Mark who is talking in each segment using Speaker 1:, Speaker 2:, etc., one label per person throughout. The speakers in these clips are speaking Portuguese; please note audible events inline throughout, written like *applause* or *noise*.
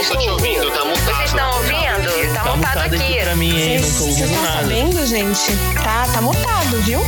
Speaker 1: Não tô te ouvindo, tá mutado.
Speaker 2: Vocês estão ouvindo? Tá, mutado, aqui.
Speaker 3: pra mim, hein? Não tô
Speaker 4: Vocês estão sabendo, gente? Tá, tá mutado, viu?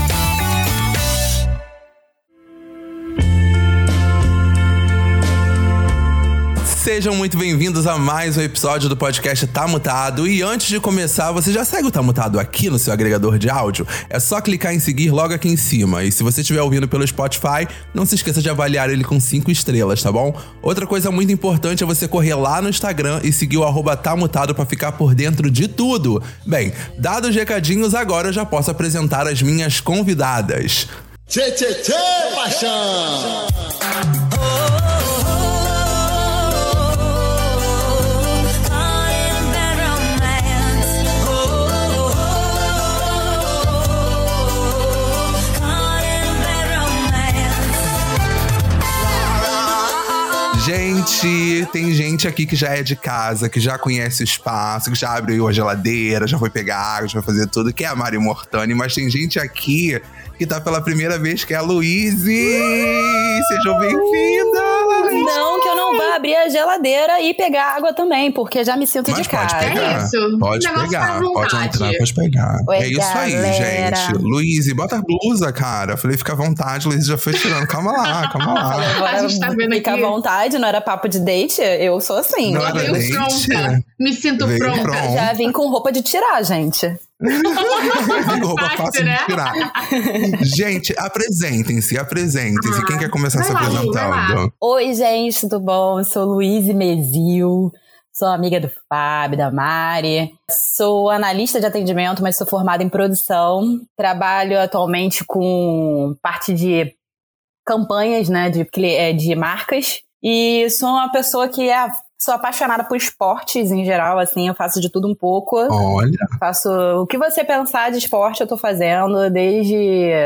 Speaker 5: Sejam muito bem-vindos a mais um episódio do podcast Tá Mutado. E antes de começar, você já segue o Tá Mutado aqui no seu agregador de áudio? É só clicar em seguir logo aqui em cima. E se você estiver ouvindo pelo Spotify, não se esqueça de avaliar ele com 5 estrelas, tá bom? Outra coisa muito importante é você correr lá no Instagram e seguir o arroba Tá Mutado pra ficar por dentro de tudo. Bem, dados os recadinhos, agora eu já posso apresentar as minhas convidadas.
Speaker 6: Tchê, tchê, tchê, paixão!
Speaker 5: Gente, tem gente aqui que já é de casa, que já conhece o espaço, que já abriu a geladeira, já foi pegar água, já vai fazer tudo, que é a Mari Mortani, mas tem gente aqui que tá pela primeira vez, que é a Luíse! Sejam bem-vindas!
Speaker 7: Não, que eu não vá abrir a geladeira e pegar água também, porque já me sinto
Speaker 5: Mas
Speaker 7: de
Speaker 5: pode
Speaker 7: casa.
Speaker 5: pegar.
Speaker 8: É isso.
Speaker 5: Pode pegar,
Speaker 8: tá à
Speaker 5: pode entrar, pode pegar.
Speaker 7: Oi,
Speaker 5: é isso aí,
Speaker 7: galera.
Speaker 5: gente. Luíse, bota a blusa, cara. Falei, fica à vontade, Luíse já foi tirando. Calma lá, *laughs* calma lá.
Speaker 7: Agora,
Speaker 8: A gente tá vendo
Speaker 7: fica
Speaker 8: aqui.
Speaker 7: à vontade, não era papo de date, eu sou assim.
Speaker 5: Não era date.
Speaker 8: pronta. Me sinto
Speaker 5: Veio
Speaker 8: pronta.
Speaker 5: pronto.
Speaker 7: Já vim com roupa de tirar, gente.
Speaker 5: Roupa
Speaker 8: Fácil,
Speaker 5: fácil
Speaker 8: né?
Speaker 5: de tirar. Gente, apresentem-se, apresentem-se. Quem quer começar se
Speaker 8: lá,
Speaker 5: apresentando?
Speaker 7: Oi, gente, tudo bom? Eu sou Luíse Mesil, sou amiga do Fábio, da Mari. Sou analista de atendimento, mas sou formada em produção. Trabalho atualmente com parte de campanhas, né, de, eh, de marcas. E sou uma pessoa que é, sou apaixonada por esportes em geral, assim, eu faço de tudo um pouco.
Speaker 5: Olha,
Speaker 7: Faço o que você pensar de esporte, eu tô fazendo, desde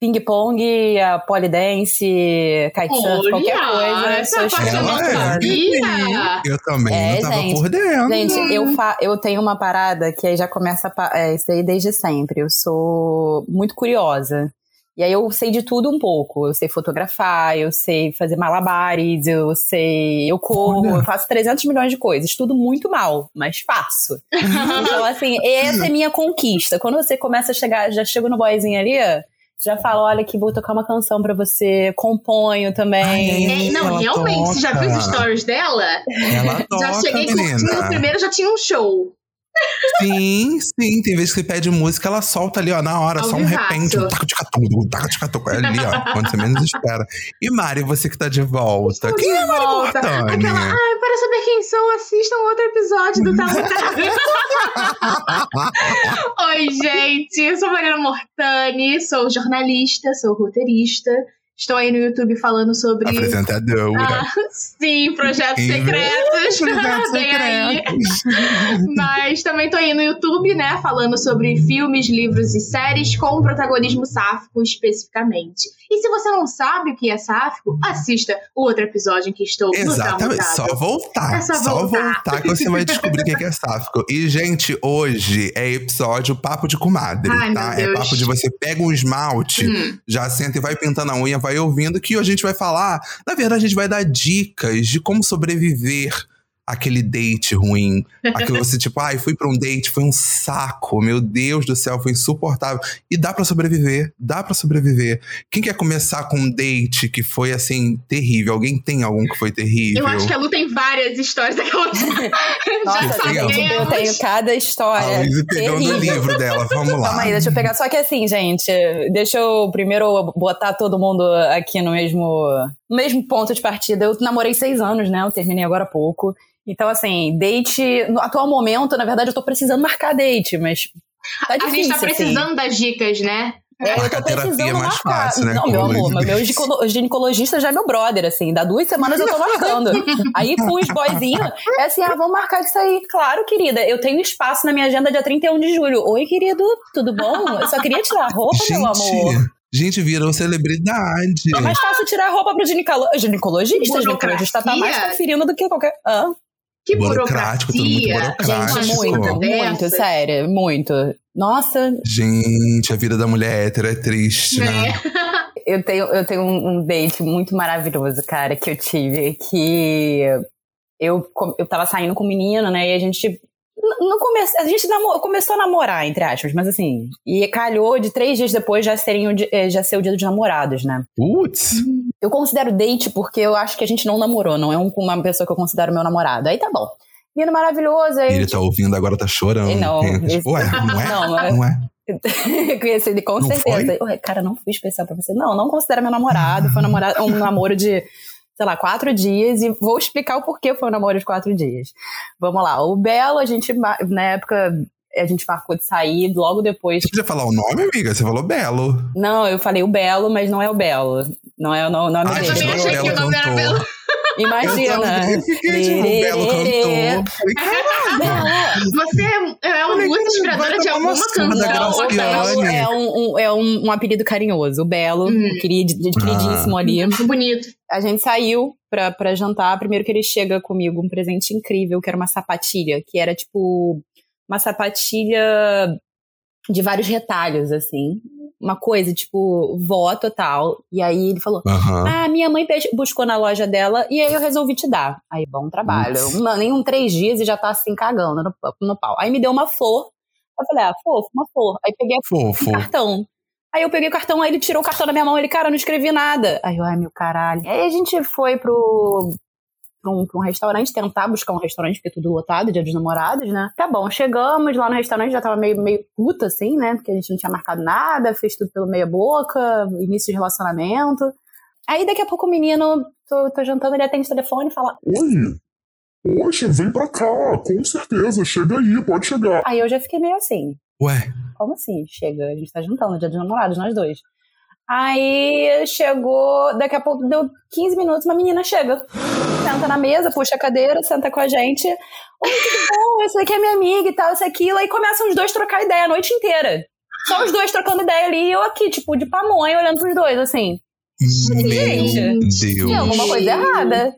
Speaker 7: ping-pong, a polidense, kitesurf, qualquer coisa.
Speaker 8: essa
Speaker 7: sou
Speaker 8: eu não
Speaker 5: Ela é.
Speaker 8: sabia.
Speaker 5: eu também
Speaker 7: É,
Speaker 5: não tava
Speaker 7: gente.
Speaker 5: por dentro.
Speaker 7: Gente, eu, fa eu tenho uma parada que aí já começa é, isso aí desde sempre. Eu sou muito curiosa. E aí eu sei de tudo um pouco. Eu sei fotografar, eu sei fazer malabares, eu sei. Eu corro,
Speaker 5: Olha.
Speaker 7: eu faço 300 milhões de coisas. Tudo muito mal, mas faço. *laughs* Então, assim, essa é minha conquista. Quando você começa a chegar, já chego no boyzinho ali, já falo: olha, que vou tocar uma canção pra você, componho também.
Speaker 8: É, não, realmente, você já viu os
Speaker 5: toca.
Speaker 8: stories dela?
Speaker 5: Ela toca,
Speaker 8: já cheguei curtindo,
Speaker 5: menina.
Speaker 8: primeiro já tinha um show.
Speaker 5: Sim, sim. Tem vezes que você pede música, ela solta ali, ó, na hora,
Speaker 8: Ao
Speaker 5: só um
Speaker 8: vivaço.
Speaker 5: repente, um taco de catudo, um taco de catudo. É ali, ó, quando você menos espera. E Mari, você que tá de volta. Quem é Mari
Speaker 8: Volta. Aquela, ai, para saber quem sou, assistam outro episódio do Tá *laughs* Oi, gente, eu sou Mariana Mortani, sou jornalista, sou roteirista. Estou aí no YouTube falando sobre.
Speaker 5: Apresentadora.
Speaker 8: Ah, sim, projetos
Speaker 5: Sim.
Speaker 8: secretos.
Speaker 5: Projetos *laughs*
Speaker 8: Vem aí.
Speaker 5: secretos.
Speaker 8: Mas também tô aí no YouTube, né? Falando sobre filmes, livros e séries com protagonismo sáfico especificamente. E se você não sabe o que é sáfico, assista o outro episódio em que estou
Speaker 5: Exatamente, só voltar.
Speaker 8: É só
Speaker 5: só
Speaker 8: voltar.
Speaker 5: voltar. que você vai descobrir o que é sáfico. E, gente, hoje é episódio Papo de Comadre,
Speaker 8: Ai,
Speaker 5: tá?
Speaker 8: meu
Speaker 5: É papo de você pega um esmalte,
Speaker 8: Hum.
Speaker 5: já senta e vai pintando a unha, vai ouvindo, que a gente vai falar. Na verdade, a gente vai dar dicas de como sobreviver àquele date ruim. Aquilo você, tipo, ai, fui pra um date, foi um saco, meu Deus do céu, foi insuportável. E dá pra sobreviver, dá pra sobreviver. Quem quer começar com um date que foi, assim, terrível? Alguém tem algum que foi terrível?
Speaker 8: Eu acho que a Lu tem várias histórias daquela. *laughs*
Speaker 7: Nossa,
Speaker 8: Já
Speaker 5: Sim,
Speaker 7: gente, eu tenho cada
Speaker 5: A
Speaker 7: história.
Speaker 5: Luísa pegando o
Speaker 7: terrível.
Speaker 5: livro dela, vamos lá.
Speaker 7: Calma aí, deixa eu pegar. Só que assim, gente, deixa eu primeiro botar todo mundo aqui no mesmo, no mesmo ponto de partida. Eu namorei seis anos, né? Eu terminei agora há pouco. Então, assim, date. No atual momento, na verdade, eu tô precisando marcar date, mas. Tá
Speaker 8: A
Speaker 7: difícil,
Speaker 8: gente tá
Speaker 7: assim.
Speaker 8: precisando das dicas, né?
Speaker 7: É, eu
Speaker 5: Marcar
Speaker 7: tô
Speaker 5: é
Speaker 7: precisando
Speaker 5: mais
Speaker 7: marcar.
Speaker 5: fácil, né,
Speaker 7: Não, meu amor, meu ginecolo- ginecologista já é meu brother, assim. Dá duas semanas eu tô marcando. aí com os boyzinhos, é assim, ah, vamos marcar isso aí. Claro, querida, eu tenho espaço na minha agenda dia 31 de julho. Oi, querido, tudo bom? Eu só queria tirar a roupa, meu amor.
Speaker 5: Gente, gente virou celebridade.
Speaker 7: É mais fácil tirar a roupa pro ginecolo... ginecologista. O ginecologista tá mais conferindo do que qualquer. Ah,
Speaker 8: Que
Speaker 5: Burocrático, tudo muito burocrático.
Speaker 7: gente, muito, muito, sério, muito. Nossa,
Speaker 5: Gente, a vida da mulher hétero é triste, né?
Speaker 8: É. *laughs*
Speaker 7: eu tenho, eu tenho um, um date muito maravilhoso, cara, que eu tive, que eu, eu tava saindo com o menino, né? E a gente. Não come, a gente namo- começou a namorar, entre aspas, mas assim. E calhou de três dias depois já, serem eh, já ser o dia dos namorados, né?
Speaker 5: Putz.
Speaker 7: Eu considero date porque eu acho que a gente não namorou, não é um- uma pessoa que eu considero meu namorado. Aí tá bom. Menino maravilhoso, aí.
Speaker 5: Ele tá ouvindo, agora tá chorando.
Speaker 7: Não,
Speaker 5: gente.
Speaker 7: esse-
Speaker 5: Ué, *laughs* não é?
Speaker 7: Não, mas-
Speaker 5: Não é? *laughs*
Speaker 7: Conheci ele com
Speaker 5: Não
Speaker 7: certeza. Ué, cara, não fui especial pra você. Não, não considera meu namorado. Foi um, namorado, um namoro de, sei lá, quatro dias. E vou explicar o porquê foi um namoro de quatro dias. Vamos lá. O Belo, a gente, na época, a gente marcou de sair logo depois.
Speaker 5: Você podia falar o nome, amiga? Você falou Belo.
Speaker 7: Não, eu falei o Belo, mas não é o Belo. Não é o no- nome
Speaker 5: Ai,
Speaker 8: Eu
Speaker 7: dele.
Speaker 8: também
Speaker 5: gente,
Speaker 8: achei
Speaker 5: o
Speaker 8: que o
Speaker 5: Belo
Speaker 8: nome era. Belo.
Speaker 7: Imagina.
Speaker 5: Eu fiquei tipo, o Belo cantor. Falei.
Speaker 8: Você é um muito inspiradora
Speaker 5: vai
Speaker 8: de alguma
Speaker 5: uma
Speaker 8: canção.
Speaker 7: Belo é, um, um- é um, um apelido carinhoso. O Belo,
Speaker 8: Hum.
Speaker 7: querid, queridíssimo ali.
Speaker 8: Bonito.
Speaker 7: A gente saiu pra, pra jantar. Primeiro que ele chega comigo um presente incrível, que era uma sapatilha, que era tipo uma sapatilha de vários retalhos, assim. Uma coisa, tipo, vó total. E aí ele falou:
Speaker 5: Aham.
Speaker 7: Ah, minha mãe buscou na loja dela e aí eu resolvi te dar. Aí, bom trabalho. Uma, nem um três dias e já tá assim cagando no, no pau. Aí me deu uma flor. Eu falei, ah, fofo, uma flor. Aí peguei
Speaker 5: Fofo.
Speaker 7: o cartão. Aí eu peguei o cartão, aí ele tirou o cartão da minha mão. Ele, cara, eu não escrevi nada. Aí eu, ai, meu caralho. Aí a gente foi pro. Pra um, pra um restaurante, tentar buscar um restaurante, porque tudo lotado, dia dos namorados, né? Tá bom, chegamos lá no restaurante, já tava meio, meio puta, assim, né? Porque a gente não tinha marcado nada, fez tudo pelo meia boca, início de relacionamento. Aí daqui a pouco o menino, tô, tô jantando, ele atende o telefone e fala.
Speaker 9: Oi. Poxa, vem pra cá, com certeza. Chega aí, pode chegar.
Speaker 7: Aí eu já fiquei meio assim.
Speaker 5: Ué,
Speaker 7: Como assim? Chega, a gente tá juntando, dia dos namorados, nós dois. Aí chegou, daqui a pouco deu 15 minutos, uma menina chega. Senta na mesa, puxa a cadeira, senta com a gente. Oi, tudo bom? *laughs* Essa daqui é minha amiga e tal, isso aquilo. Aí começam os dois a trocar ideia a noite inteira. Só os dois trocando ideia ali e eu aqui, tipo, de pamonha, olhando pros dois, assim.
Speaker 5: meu
Speaker 7: Tem
Speaker 5: Deus.
Speaker 7: alguma coisa errada.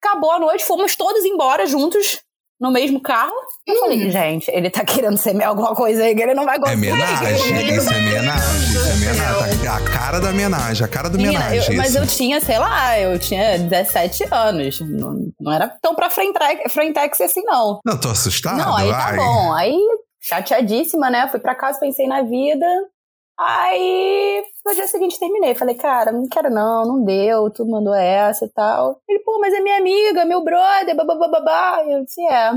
Speaker 7: Acabou a noite, fomos todos embora juntos, no mesmo carro. Eu falei, gente, ele tá querendo ser alguma coisa aí que ele não vai
Speaker 5: É
Speaker 7: gostar.
Speaker 5: homenagem, isso é homenagem, isso é homenagem. Tá A cara da homenagem, a cara do homenagem.
Speaker 7: mas eu tinha, sei lá, eu tinha 17 anos. Não, não era tão pra frentex assim, não.
Speaker 5: Não, tô assustado.
Speaker 7: não, aí tá
Speaker 5: ai.
Speaker 7: bom. Aí, chateadíssima, né? Fui pra casa, pensei na vida. Aí, no dia seguinte terminei. Falei, cara, não quero não, não deu, tu mandou essa e tal. Ele, pô, mas é minha amiga, meu brother, babá. Eu disse, é.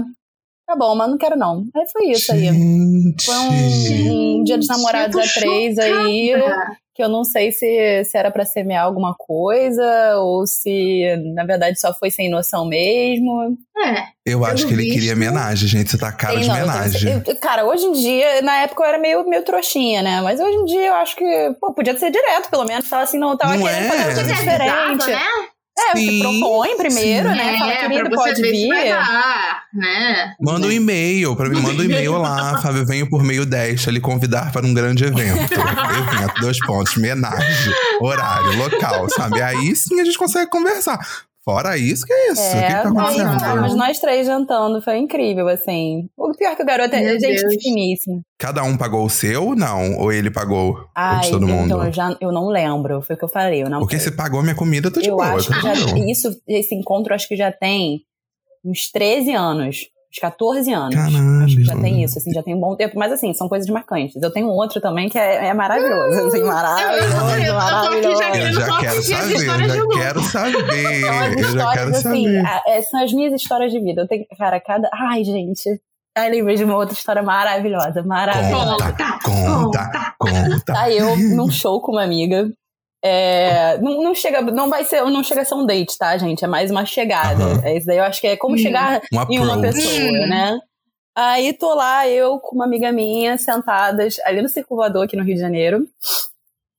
Speaker 7: Tá bom, mas não quero não. Aí foi isso aí.
Speaker 5: Gente.
Speaker 7: Foi um, um dia dos namorados a três aí
Speaker 8: chocada.
Speaker 7: Que eu não sei se, se era pra semear alguma coisa ou se na verdade só foi sem noção mesmo.
Speaker 8: É.
Speaker 5: Eu acho que ele
Speaker 8: visto-
Speaker 5: queria homenagem, gente. Você tá cara
Speaker 7: Sei
Speaker 5: de
Speaker 7: não,
Speaker 5: homenagem.
Speaker 7: eu- cara, hoje em dia, na época eu era meio, meio trouxinha, né? Mas hoje em dia eu acho que, pô, podia ser direto, pelo menos. Falar assim, não, eu tava
Speaker 5: Não
Speaker 7: querendo
Speaker 5: é?
Speaker 7: fazer uma coisa diferente.
Speaker 8: né?
Speaker 7: É, você
Speaker 5: Sim,
Speaker 7: propõe primeiro, né? Fala,
Speaker 8: é,
Speaker 7: querido,
Speaker 8: pra você
Speaker 7: pode
Speaker 8: ver se vai
Speaker 7: vir.
Speaker 8: dar, né?
Speaker 5: Manda um e-mail pra mim, manda um e-mail lá, *laughs* Fábio. Venho por meio desta lhe convidar para um grande evento. evento, dois pontos, homenagem, horário, local, sabe? Aí sim a gente consegue conversar. Fora isso, que é isso? o que, que tá
Speaker 7: ficamos nós três jantando, foi incrível, assim. O pior que o garoto é
Speaker 8: Meu
Speaker 7: gente
Speaker 8: Deus.
Speaker 7: finíssima.
Speaker 5: Cada um pagou o seu, não? Ou ele pagou o
Speaker 7: Ai,
Speaker 5: de todo mundo?
Speaker 7: então eu já eu não lembro, foi o que eu falei, eu não
Speaker 5: Porque se pagou minha comida, eu tô de
Speaker 7: eu
Speaker 5: boa.
Speaker 7: acho
Speaker 5: tô
Speaker 7: que já, isso, esse encontro acho que já tem uns 13 anos, uns 14 anos.
Speaker 5: Caralho.
Speaker 7: Acho que já tem isso, assim, já tem um bom tempo. Mas assim, são coisas marcantes. Eu tenho um outro também que é, é maravilhoso, assim, maravilhoso,
Speaker 8: eu tô aqui já
Speaker 7: maravilhoso.
Speaker 5: Eu
Speaker 8: querendo
Speaker 5: já
Speaker 8: só
Speaker 5: quero saber, eu
Speaker 8: histórias *laughs* de
Speaker 5: já quero saber.
Speaker 7: São as
Speaker 5: Eu já quero
Speaker 7: assim,
Speaker 5: saber.
Speaker 7: a- é, são as minhas histórias de vida. Eu tenho, cara, cada. Ai, gente. Ai, lembrei de uma outra história maravilhosa, maravilhosa.
Speaker 5: Conta, conta, conta.
Speaker 7: Tá eu num show com uma amiga. É, não, não chega, não vai ser, não chega a ser um date, tá, gente? É mais uma chegada.
Speaker 5: Aham.
Speaker 7: É isso daí, eu acho que é como
Speaker 8: Hum.
Speaker 7: chegar
Speaker 5: Um
Speaker 7: em uma pessoa,
Speaker 8: Hum.
Speaker 7: né? Aí tô lá, eu com uma amiga minha, sentadas ali no circulador aqui no Rio de Janeiro.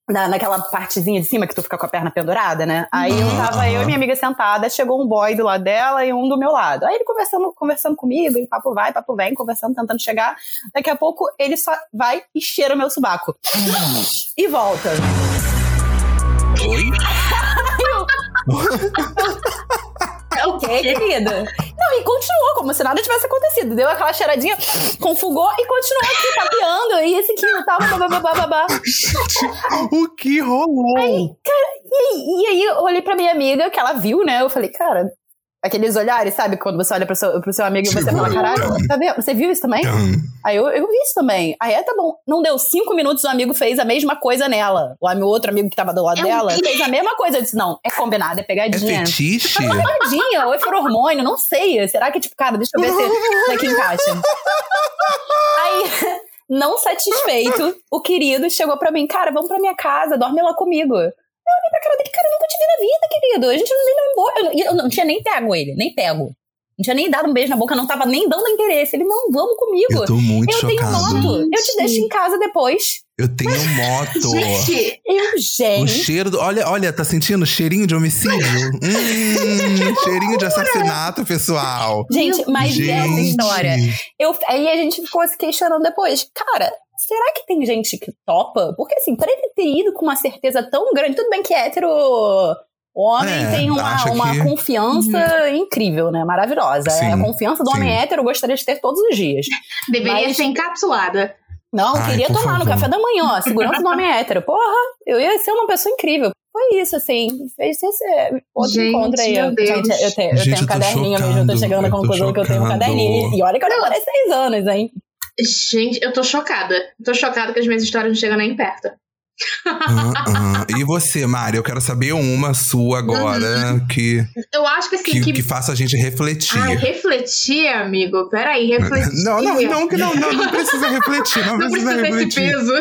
Speaker 7: Na, naquela partezinha de cima que tu fica com a perna pendurada, né? Aí eu
Speaker 5: Aham,
Speaker 7: tava eu e minha amiga sentada, chegou um boy do lado dela e um do meu lado. Aí ele conversando, conversando comigo, e papo vai, papo vem, conversando, tentando chegar. Daqui a pouco ele só vai e cheira o meu subaco. E volta.
Speaker 5: Oi?
Speaker 8: É o
Speaker 7: Ok, querida? Não, e continuou, como se nada tivesse acontecido. Deu aquela cheiradinha, confugou e continuou aqui tapeando. E esse aqui e tal, babá.
Speaker 5: O que rolou?
Speaker 7: E, e aí eu olhei pra minha amiga, que ela viu, né? Eu falei, cara, Aqueles olhares, sabe? Quando você olha pro seu, pro seu amigo e você fala, caralho, tá vendo? Você viu isso também?
Speaker 5: Hum.
Speaker 7: Aí eu, eu vi isso também. Aí é, tá bom. Não deu cinco minutos, o amigo fez a mesma coisa nela. O outro amigo que tava do lado
Speaker 8: É um
Speaker 7: dela
Speaker 8: bicho.
Speaker 7: fez a mesma coisa. Eu disse, não, é combinado, é
Speaker 5: É
Speaker 7: pegadinha.
Speaker 5: fetiche?
Speaker 7: pegadinha, ou é for hormônio, não sei. Será que, tipo, cara, deixa eu ver se isso aqui encaixa. Aí, não satisfeito, o querido chegou pra mim, cara, vamos pra minha casa, dorme lá comigo. Eu olhei pra cara dele, cara, eu nunca te vi na vida, querido. A gente não nem. Eu, não- eu não tinha nem pego ele, nem pego. Não tinha nem dado um beijo na boca, não tava nem dando interesse. Ele, não, vamos comigo.
Speaker 5: Eu tô muito
Speaker 7: Eu tenho
Speaker 5: chocado.
Speaker 7: moto, eu te deixo em casa depois.
Speaker 5: Eu tenho *laughs* moto.
Speaker 8: Gente,
Speaker 7: Eu,
Speaker 5: O
Speaker 7: gente.
Speaker 5: cheiro do. Olha, olha, tá sentindo cheirinho de homicídio? *laughs* hum, cheirinho de assassinato, pessoal.
Speaker 7: Gente, mas
Speaker 5: Gente.
Speaker 7: essa história. Eu, aí a gente ficou se questionando depois. Cara, será que tem gente que topa? Porque assim, pra ele ter ido com uma certeza tão grande, tudo bem que hétero. Homem
Speaker 5: É,
Speaker 7: tem uma, uma
Speaker 5: que-
Speaker 7: confiança incrível, né? Maravilhosa. É,
Speaker 5: Sim,
Speaker 7: a confiança do homem
Speaker 5: sim.
Speaker 7: hétero eu gostaria de ter todos os dias.
Speaker 8: deveria
Speaker 7: Mas-
Speaker 8: ser encapsulada.
Speaker 7: Não,
Speaker 5: Ai,
Speaker 7: queria tomar no
Speaker 5: favor.
Speaker 7: café da manhã, ó. Segurança do homem hétero. Porra, eu ia ser uma pessoa incrível. Foi isso, assim. Fez esse outro
Speaker 8: Gente,
Speaker 7: encontro aí.
Speaker 8: meu
Speaker 7: Eu-
Speaker 8: Deus.
Speaker 7: Gente, eu tenho, eu
Speaker 5: Gente,
Speaker 7: tenho um caderninho mesmo, eu tô chegando à conclusão que eu tenho um caderninho. E olha que eu demorei seis anos, hein?
Speaker 8: Gente, eu tô chocada. Tô chocada que as minhas histórias não chegam nem perto.
Speaker 5: Ah, ah. E você, Mari? Eu quero saber uma sua agora que,
Speaker 8: Eu acho que assim,
Speaker 5: que,
Speaker 8: que.
Speaker 5: que faça a gente refletir.
Speaker 8: Ai, refletir, amigo. Peraí, refletir.
Speaker 5: Não, não, não, não, não, não *laughs* precisa refletir, não,
Speaker 8: Não
Speaker 5: precisa,
Speaker 8: precisa ter esse
Speaker 5: refletir.
Speaker 8: peso.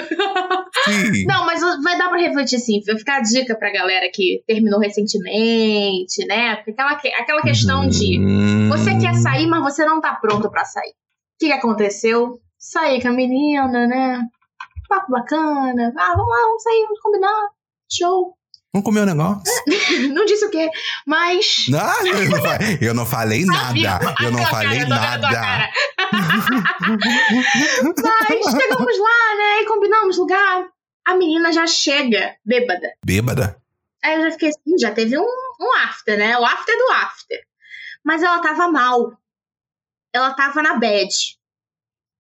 Speaker 5: Sim.
Speaker 8: Não, mas vai dar pra refletir sim. Vai ficar a dica pra galera que terminou recentemente, né? Aquela, que- aquela questão de
Speaker 5: Hum.
Speaker 8: você quer sair, mas você não tá pronto pra sair. O que, que aconteceu? Saí com a menina, né? Papo bacana. Ah, vamos lá, vamos sair, vamos combinar. Show.
Speaker 5: Vamos comer um negócio? *laughs*
Speaker 8: Não disse o quê, mas. *laughs*
Speaker 5: Ah, eu, não, fa- eu não falei nada. Eu não falei
Speaker 8: cara,
Speaker 5: nada. *laughs*
Speaker 8: Mas chegamos lá, né? E combinamos lugar. A menina já chega bêbada.
Speaker 5: Bêbada?
Speaker 8: Aí eu já fiquei assim, já teve um, um after, né? O after do after. Mas ela tava mal. Ela tava na bad.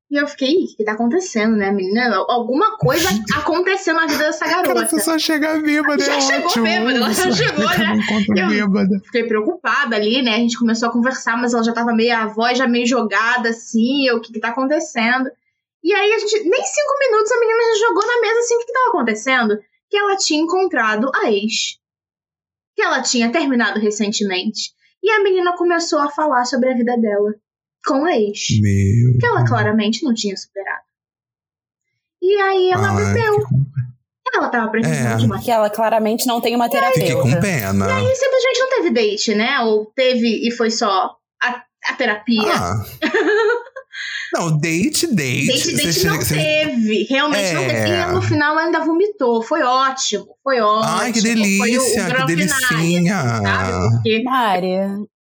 Speaker 8: E eu fiquei, "Ih, o que tá acontecendo, né, menina? Alguma coisa *laughs* aconteceu na vida dessa
Speaker 5: Cara,
Speaker 8: garota.
Speaker 5: você só chegar bêbada
Speaker 8: Já
Speaker 5: é
Speaker 8: chegou
Speaker 5: ótimo.
Speaker 8: bêbada, ela já chegou, né?
Speaker 5: Eu bêbada.
Speaker 8: Fiquei preocupada ali, né? A gente começou a conversar, mas ela já tava meio, a voz já meio jogada, assim, eu, o que que tá acontecendo? E aí a gente, nem cinco minutos, a menina já jogou na mesa, assim, o que que tava acontecendo? Que ela tinha encontrado a ex. Que ela tinha terminado recentemente. E a menina começou a falar sobre a vida dela com a ex.
Speaker 5: Meu.
Speaker 8: Que ela claramente não tinha superado. E aí ela
Speaker 5: Ai,
Speaker 8: bebeu.
Speaker 5: que-
Speaker 8: Ela tava precisando
Speaker 5: É.
Speaker 8: de uma
Speaker 7: Que ela claramente não tem uma terapeuta.
Speaker 5: Fiquei com pena.
Speaker 8: e simplesmente não teve date, né? Ou teve e foi só a, a terapia.
Speaker 5: Ah. *laughs* Não, date, date.
Speaker 8: date,
Speaker 5: Você
Speaker 8: date
Speaker 5: chega-
Speaker 8: não
Speaker 5: você-
Speaker 8: teve. Realmente não
Speaker 5: É.
Speaker 8: teve. E no final ela ainda vomitou. Foi ótimo. Foi ótimo.
Speaker 5: Ai, que
Speaker 8: Foi o- o
Speaker 5: delícia, que
Speaker 8: finale,
Speaker 5: delicinha.
Speaker 8: sabe? Porque
Speaker 7: Mari,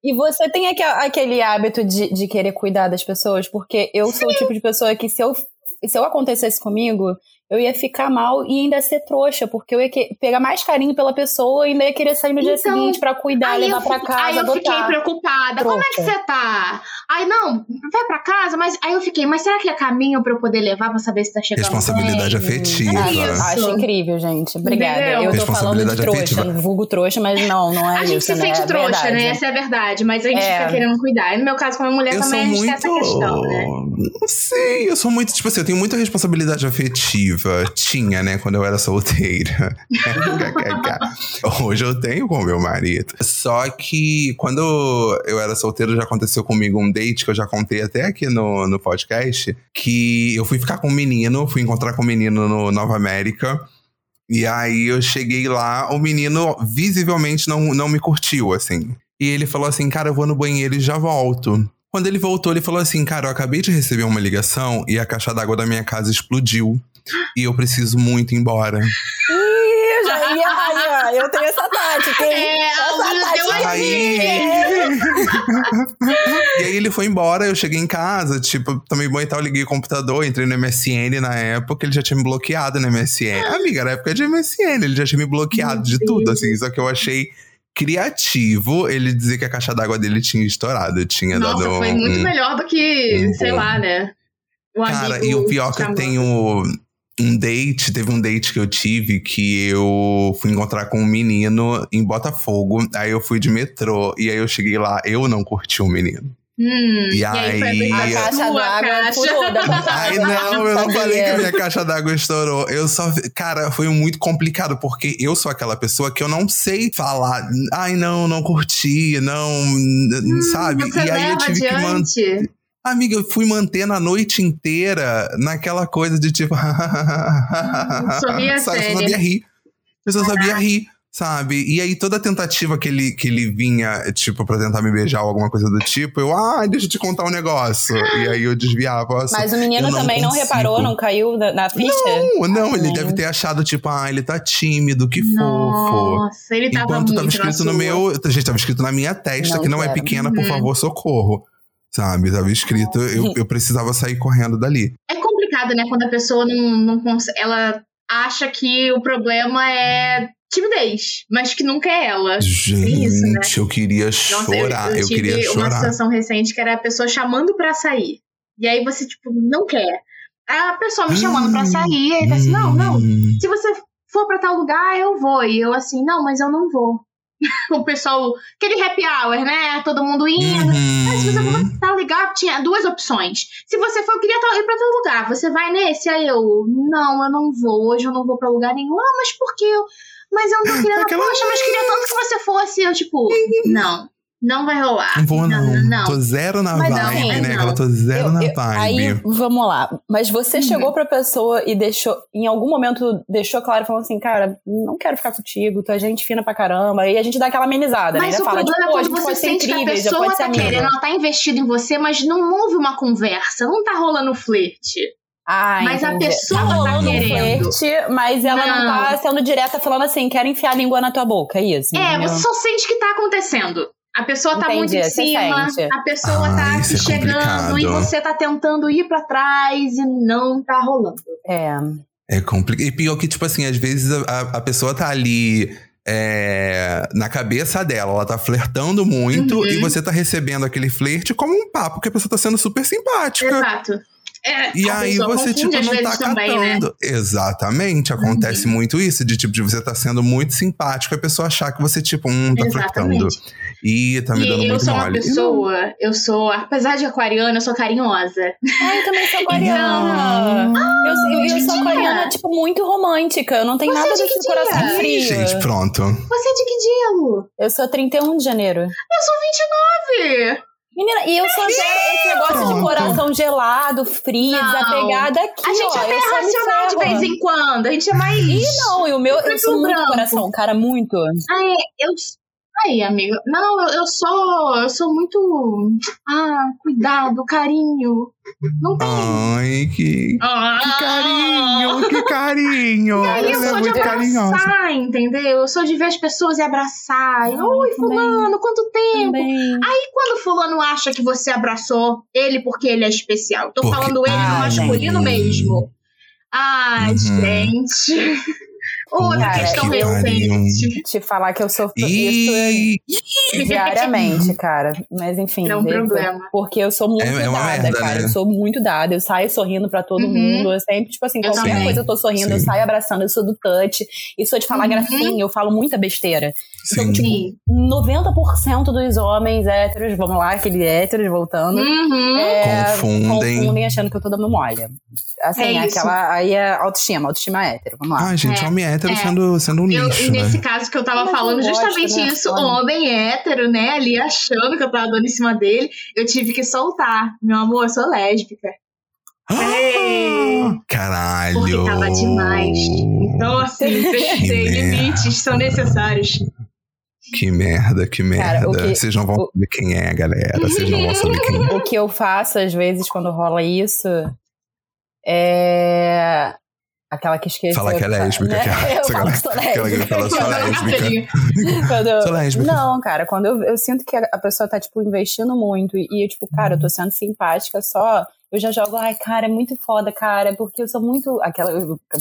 Speaker 7: e você tem aque- aquele hábito de, de querer cuidar das pessoas? Porque eu sou o tipo de pessoa que se eu, se eu acontecesse comigo, eu ia ficar mal e ainda ser trouxa, porque eu ia que- pegar mais carinho pela pessoa e ainda ia querer sair no dia
Speaker 8: Então,
Speaker 7: seguinte pra cuidar, levar
Speaker 8: fi-
Speaker 7: casa,
Speaker 8: aí eu fiquei preocupada. Como é que
Speaker 7: Trouxa.
Speaker 8: você tá? Aí, não, vai pra casa, mas aí eu fiquei, mas será que é caminho pra eu poder levar pra saber se tá chegando
Speaker 5: Responsabilidade
Speaker 8: bem?
Speaker 5: afetiva.
Speaker 8: É isso.
Speaker 7: Acho incrível, gente. Obrigada.
Speaker 8: Entendeu?
Speaker 7: Eu tô falando de trouxa,
Speaker 5: afetiva.
Speaker 7: vulgo trouxa, mas não, não é
Speaker 8: A
Speaker 7: isso,
Speaker 8: gente se
Speaker 7: né?
Speaker 8: sente
Speaker 7: É
Speaker 8: trouxa,
Speaker 7: verdade.
Speaker 8: né? Essa é a verdade, mas a gente
Speaker 7: É.
Speaker 8: fica querendo cuidar. E no meu caso, como mulher,
Speaker 5: Eu sou
Speaker 8: também a gente
Speaker 5: muito.
Speaker 8: tem essa questão, né?
Speaker 5: Não sei, eu sou muito. Tipo assim, eu tenho muita responsabilidade afetiva. Tinha, né, quando eu era solteira. *laughs* Hoje eu tenho com meu marido. Só que quando eu era solteiro, já aconteceu comigo um date que eu já contei até aqui no, no podcast. Que eu fui ficar com um menino, fui encontrar com um menino no Nova América. E aí eu cheguei lá, o menino visivelmente não, não me curtiu, assim. E ele falou assim, cara, eu vou no banheiro e já volto. Quando ele voltou, ele falou assim, cara, eu acabei de receber uma ligação e a caixa d'água da minha casa explodiu. E eu preciso muito ir embora.
Speaker 7: Ih, eu já ia, aí, ó, eu tenho essa tática?
Speaker 8: É,
Speaker 7: essa tática.
Speaker 5: Aí. e aí ele foi embora, eu cheguei em casa, tipo, tomei banho e tal, liguei o computador, entrei no MSN na época, ele já tinha me bloqueado no MSN. Amiga, era época de MSN, ele já tinha me bloqueado de tudo, assim, só que eu achei criativo ele dizer que a caixa d'água dele tinha estourado. Tinha
Speaker 8: Nossa,
Speaker 5: dado
Speaker 8: foi muito
Speaker 5: um-
Speaker 8: melhor do que,
Speaker 5: um
Speaker 8: sei lá, né? O
Speaker 5: Cara, e o pior que eu tenho. um date, teve um date que eu tive que eu fui encontrar com um menino em Botafogo. Aí eu fui de metrô e aí eu cheguei lá, eu não curti o menino.
Speaker 8: Hum,
Speaker 5: E aí-
Speaker 8: foi
Speaker 7: A caixa d'água
Speaker 8: caixa.
Speaker 7: furou da vontade.
Speaker 5: Ai, não, eu não falei que a minha caixa d'água estourou. Eu só. Cara, foi muito complicado, porque eu sou aquela pessoa que eu não sei falar. Ai, não, não curti, não. sabe?
Speaker 8: Hum, Você
Speaker 5: e aí eu tive que manter.
Speaker 8: adiante.
Speaker 5: Amiga, eu fui mantendo a noite inteira naquela coisa de tipo. *laughs*
Speaker 8: sorria
Speaker 5: Sabe, Eu só
Speaker 8: séria.
Speaker 5: sabia rir. Eu só sabia rir, sabe? E aí toda tentativa que ele, que ele vinha, tipo, pra tentar me beijar ou alguma coisa do tipo, eu, ah, deixa eu te contar um negócio. E aí eu desviava. assim,
Speaker 7: Mas o menino
Speaker 5: não
Speaker 7: também não
Speaker 5: consigo.
Speaker 7: reparou, não caiu na, na ficha?
Speaker 5: Não, não, ele
Speaker 7: Ai,
Speaker 5: deve ter achado, tipo, ah, ele tá tímido, que fofo.
Speaker 8: Nossa, ele tava
Speaker 5: Enquanto
Speaker 8: muito
Speaker 5: tava escrito no meu. Gente, tava escrito na minha testa,
Speaker 7: Não
Speaker 5: que não é
Speaker 7: quero.
Speaker 5: pequena, por
Speaker 8: Uhum.
Speaker 5: favor, socorro. Sabe? Tava escrito, eu, eu precisava sair correndo dali.
Speaker 8: É complicado, né? Quando a pessoa não, não consegue. Ela acha que o problema é timidez, mas que nunca é ela.
Speaker 5: Gente,
Speaker 8: isso, né?
Speaker 5: eu queria
Speaker 8: Nossa, eu-
Speaker 5: chorar.
Speaker 8: eu,
Speaker 5: eu, queria
Speaker 8: uma
Speaker 5: chorar.
Speaker 8: situação recente que era a pessoa chamando pra sair. E aí você, tipo, não quer. A pessoa me chamando pra sair, aí tá assim, não, não.
Speaker 5: Hum.
Speaker 8: Se você for pra tal lugar, eu vou. E eu assim, não, mas eu não vou. *laughs* o pessoal, aquele happy hour, né? Todo mundo indo. Mas se você for
Speaker 5: Uhum.
Speaker 8: pra tal lugar, tinha duas opções. Se você for, eu queria ir pra tal lugar. Você vai nesse? Aí eu, não, eu não vou. Hoje eu não vou pra lugar nenhum. Ah, mas por quê? Mas eu não queria. *laughs*
Speaker 5: Aquela-
Speaker 8: Poxa, mas queria tanto que você fosse. Eu, tipo, não. Não vai rolar.
Speaker 5: Não vou, não.
Speaker 8: não.
Speaker 5: Tô zero na
Speaker 8: Mas não,
Speaker 5: vibe,
Speaker 8: mas
Speaker 5: né?
Speaker 8: não.
Speaker 5: Aquela tô zero
Speaker 7: Eu-
Speaker 5: na
Speaker 7: eu-
Speaker 5: vibe.
Speaker 7: aí, vamos lá. Mas você
Speaker 8: Uhum.
Speaker 7: chegou pra pessoa e deixou, em algum momento, deixou claro, falando assim, cara, não quero ficar contigo, tu é gente fina pra caramba. Aí a gente dá aquela amenizada,
Speaker 8: Mas
Speaker 7: né?
Speaker 8: o
Speaker 7: Fala,
Speaker 8: problema
Speaker 7: tipo,
Speaker 8: é quando você
Speaker 7: pode ser
Speaker 8: sente que a
Speaker 7: incrível,
Speaker 8: pessoa
Speaker 7: pode ser
Speaker 8: tá
Speaker 7: amiga.
Speaker 8: querendo, ela tá investida em você, mas não houve uma conversa. Não tá rolando flerte.
Speaker 7: Ah,
Speaker 8: Mas a
Speaker 7: entendi.
Speaker 8: pessoa
Speaker 7: tá
Speaker 8: tá
Speaker 7: rolando um
Speaker 8: querendo.
Speaker 7: flerte, mas ela não.
Speaker 8: Não.
Speaker 7: tá sendo direta falando assim, quero enfiar a língua na tua boca, é isso?
Speaker 8: É,
Speaker 7: entendeu?
Speaker 8: você só sente que tá acontecendo. A pessoa tá
Speaker 7: Entendi,
Speaker 8: muito em cima,
Speaker 7: sente.
Speaker 8: a pessoa
Speaker 5: Ah,
Speaker 8: tá
Speaker 5: isso é
Speaker 8: chegando e você tá tentando ir pra trás e não tá rolando.
Speaker 7: É.
Speaker 5: É complicado. E pior que, tipo assim, às vezes a, a pessoa tá ali é, na cabeça dela, ela tá flertando muito
Speaker 8: Uhum.
Speaker 5: e você tá recebendo aquele flerte como um papo, que a pessoa tá sendo super simpática.
Speaker 8: Exato. É,
Speaker 5: E aí você, tipo, não tá
Speaker 8: também, né?
Speaker 5: Exatamente. Acontece muito isso, de tipo, de você tá sendo muito simpático e a pessoa achar que você, tipo, hum, tá flertando.
Speaker 8: Exatamente.
Speaker 5: E tá me dando
Speaker 8: E eu
Speaker 5: muito
Speaker 8: sou uma
Speaker 5: mole.
Speaker 8: pessoa, eu sou, apesar de aquariana, eu sou carinhosa.
Speaker 7: Ai, eu também sou *laughs* aquariana. eu, eu, eu
Speaker 8: de
Speaker 7: sou
Speaker 8: dia.
Speaker 7: aquariana, tipo, muito romântica. Eu não tenho
Speaker 8: Você
Speaker 7: nada
Speaker 8: é de
Speaker 7: desse
Speaker 8: que
Speaker 7: coração
Speaker 8: dia?
Speaker 7: frio.
Speaker 5: Gente, pronto.
Speaker 8: Você é de que dia, Lu?
Speaker 7: Eu sou 31 de janeiro.
Speaker 8: Eu sou 29!
Speaker 7: Menina, e eu só quero esse negócio de coração gelado, frio,
Speaker 8: Não.
Speaker 7: desapegada aqui,
Speaker 8: A gente
Speaker 7: ó.
Speaker 8: é bem racional de vez em quando. A gente é mais.
Speaker 7: Ih, não, e o meu, eu sou muito
Speaker 8: branco.
Speaker 7: coração, cara, muito.
Speaker 8: Ai, eu. Aí, amiga. Não, eu, eu sou. Eu sou muito. Ah, cuidado, carinho. Não tem.
Speaker 5: Ai, que,
Speaker 8: Ah,
Speaker 5: que carinho, que carinho.
Speaker 8: E aí eu
Speaker 5: é
Speaker 8: sou de
Speaker 5: muito carinhosa.
Speaker 8: abraçar, entendeu? Eu sou de ver as pessoas e abraçar. Oi, fulano, quanto tempo?
Speaker 7: Também.
Speaker 8: Aí quando fulano acha que você abraçou ele porque ele é especial. Tô
Speaker 5: Porque-
Speaker 8: falando ele no
Speaker 7: Ah,
Speaker 8: masculino
Speaker 5: gente.
Speaker 8: mesmo. Ai,
Speaker 5: Uhum.
Speaker 8: gente. *laughs* Outra
Speaker 7: Cara,
Speaker 8: questão
Speaker 7: eu-
Speaker 8: recente.
Speaker 7: Te falar que eu sofro isso
Speaker 5: E
Speaker 7: diariamente, cara. Mas enfim.
Speaker 8: Não,
Speaker 7: devo-
Speaker 8: problema.
Speaker 7: Porque eu sou muito
Speaker 5: É- é
Speaker 7: dada,
Speaker 5: merda,
Speaker 7: cara.
Speaker 5: né?
Speaker 7: Eu sou muito dada. Eu saio sorrindo pra todo
Speaker 8: Uhum.
Speaker 7: mundo. Eu sempre, tipo assim,
Speaker 8: Eu
Speaker 7: qualquer coisa eu tô sorrindo, eu
Speaker 5: Sim.
Speaker 7: saio abraçando. Eu sou do touch. E sou de falar
Speaker 8: Uhum.
Speaker 7: gracinha, eu falo muita besteira.
Speaker 5: sim.
Speaker 8: Sim.
Speaker 7: 90% dos homens héteros, vamos lá, aquele héteros voltando.
Speaker 8: Uhum.
Speaker 7: é,
Speaker 5: Confundem.
Speaker 7: confundem achando que eu tô dando mole. Assim,
Speaker 8: É isso.
Speaker 7: aquela. Aí é autoestima, autoestima hétero. Vamos lá.
Speaker 5: Ai, gente,
Speaker 8: É,
Speaker 5: homem hétero
Speaker 8: é.
Speaker 5: sendo, sendo um
Speaker 8: Eu,
Speaker 5: lixo,
Speaker 8: nesse
Speaker 5: né?
Speaker 8: caso que eu tava
Speaker 7: eu
Speaker 8: falando,
Speaker 7: gosto,
Speaker 8: justamente
Speaker 7: né?
Speaker 8: isso,
Speaker 7: Foda.
Speaker 8: homem hétero, né, ali achando que eu tava dando em cima dele, eu tive que soltar. Meu amor, eu sou lésbica. Ei.
Speaker 5: Caralho.
Speaker 8: Porque tava demais. Então, assim, limites são necessários.
Speaker 5: Que merda, que merda.
Speaker 7: Cara, que-
Speaker 5: Vocês não vão
Speaker 7: o-
Speaker 5: saber quem é, galera. Vocês não vão saber quem é. *laughs*
Speaker 7: O que eu faço, às vezes, quando rola isso, é. Aquela que esqueceu.
Speaker 5: Falar que é lésbica,
Speaker 7: né?
Speaker 5: que é-
Speaker 7: Eu
Speaker 5: essa
Speaker 7: falo
Speaker 5: galera-
Speaker 7: que sou
Speaker 5: aquela que
Speaker 7: lésbica.
Speaker 5: fala, *laughs* sou lésbica. *laughs*
Speaker 7: Quando eu-
Speaker 5: Sou lésbica.
Speaker 7: Não, cara, quando eu, eu sinto que a pessoa tá, tipo, investindo muito e, eu, tipo, cara, eu tô sendo simpática só. Eu já jogo, ai, cara, é muito foda, cara, porque eu sou muito. Aquela.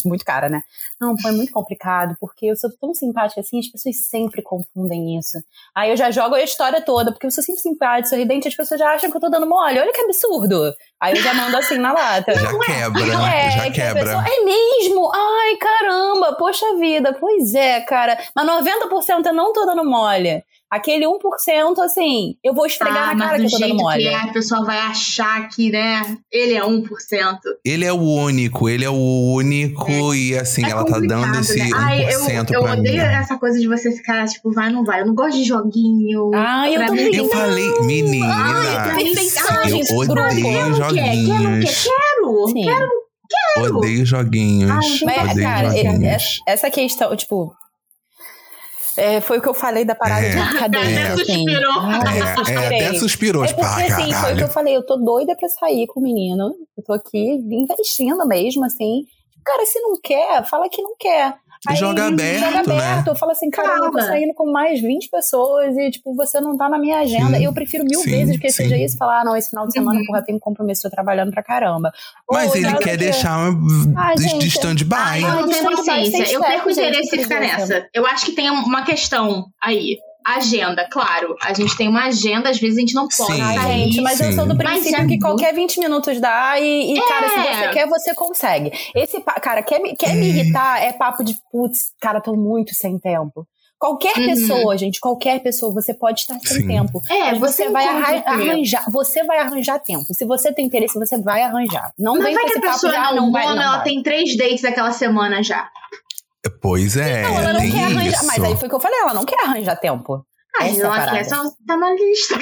Speaker 7: Muito cara, né? Não, pô, é muito complicado, porque eu sou tão simpática assim, as pessoas sempre confundem isso. Aí eu já jogo a história toda, porque eu sou sempre simpática, sorridente, as pessoas já acham que eu tô dando mole. Olha que absurdo. Aí eu já mando assim na lata.
Speaker 5: Já quebra,
Speaker 7: É,
Speaker 5: já
Speaker 7: que
Speaker 5: quebra.
Speaker 7: pessoa, é mesmo? Ai, caramba, poxa vida. Pois é, cara. Mas 90% eu não tô dando mole. Aquele 1%, assim, eu vou esfregar
Speaker 8: Ah,
Speaker 7: na cara que eu tô dando
Speaker 8: jeito
Speaker 7: mole.
Speaker 8: que é, a pessoa vai achar que, né, ele é 1%.
Speaker 5: Ele é o único, ele é o único e assim,
Speaker 8: É
Speaker 5: ela tá dando esse
Speaker 8: né? Ai, eu,
Speaker 5: 1%
Speaker 8: eu
Speaker 5: pra mim.
Speaker 8: odeio essa coisa de você ficar, tipo, vai, não vai. Eu não gosto de joguinho.
Speaker 7: Ai, eu também
Speaker 5: Eu
Speaker 7: não.
Speaker 5: falei, menina,
Speaker 8: Ai,
Speaker 5: eu
Speaker 7: gente,
Speaker 5: odeio
Speaker 7: grupo.
Speaker 8: Quer, não quer?
Speaker 5: joguinhos.
Speaker 8: Quero,
Speaker 7: Sim.
Speaker 8: quero.
Speaker 5: Odeio joguinhos.
Speaker 8: Ai,
Speaker 7: Mas,
Speaker 5: odeio
Speaker 7: cara,
Speaker 5: joguinhos.
Speaker 7: é- essa questão, tipo. É, foi o que eu falei da parada
Speaker 5: É.
Speaker 7: de mercadoria.
Speaker 5: É.
Speaker 7: assim.
Speaker 8: Suspirou.
Speaker 7: Eu
Speaker 5: É, é, até suspirou,
Speaker 7: É porque,
Speaker 5: ah,
Speaker 7: assim, foi o que eu falei, eu tô doida pra sair com o menino. Eu tô aqui investindo mesmo, assim. Cara, se não quer, fala que não quer.
Speaker 5: Joga aberto,
Speaker 7: Joga aberto.
Speaker 5: né?
Speaker 7: Eu falo assim, cara, eu tô saindo com mais 20 pessoas e, tipo, você não tá na minha agenda.
Speaker 5: Sim.
Speaker 7: Eu prefiro mil
Speaker 5: Sim,
Speaker 7: vezes que
Speaker 5: sim.
Speaker 7: seja isso falar, ah, não, esse final de semana,
Speaker 8: Uhum.
Speaker 7: porra, tenho um compromisso, tô trabalhando pra caramba.
Speaker 5: Mas
Speaker 7: Ou
Speaker 5: ele quer
Speaker 7: que-
Speaker 5: deixar
Speaker 7: Ai,
Speaker 5: de, stand-by.
Speaker 8: Ai, eu não
Speaker 7: Ai,
Speaker 8: tenho paciência. Eu perco o interesse em ficar nessa. Eu acho que tem uma questão aí. Agenda, claro. A gente tem uma agenda, às vezes a gente não pode
Speaker 5: Sim.
Speaker 7: Gente, mas eu sou do
Speaker 8: Mas
Speaker 7: princípio
Speaker 8: é
Speaker 7: que qualquer 20 minutos dá e, e, cara, se
Speaker 8: É.
Speaker 7: você quer, você consegue. Esse, cara, quer, me- quer me irritar é papo de, putz, cara, tô muito sem tempo. Qualquer
Speaker 8: Uhum.
Speaker 7: pessoa, gente, qualquer pessoa, você pode estar sem
Speaker 5: Sim.
Speaker 7: tempo.
Speaker 8: É,
Speaker 7: Mas você,
Speaker 8: você
Speaker 7: vai arran-
Speaker 8: tempo.
Speaker 7: arranjar, você vai arranjar tempo. Se você tem interesse, você vai arranjar. Não,
Speaker 8: Não
Speaker 7: vem
Speaker 8: vai
Speaker 7: com
Speaker 8: que
Speaker 7: esse
Speaker 8: a
Speaker 7: papo
Speaker 8: pessoa
Speaker 7: de, ah,
Speaker 8: não,
Speaker 7: não vai, não
Speaker 8: ela
Speaker 7: vai.
Speaker 8: tem três dates aquela semana já.
Speaker 5: Pois é,
Speaker 7: Não, ela não
Speaker 5: tem
Speaker 7: quer arranjar.
Speaker 5: isso.
Speaker 7: Mas aí foi o que eu falei, ela não quer arranjar tempo.
Speaker 8: Ah,
Speaker 7: Essa é a
Speaker 8: ela
Speaker 7: parada.
Speaker 8: quer, só tá na lista.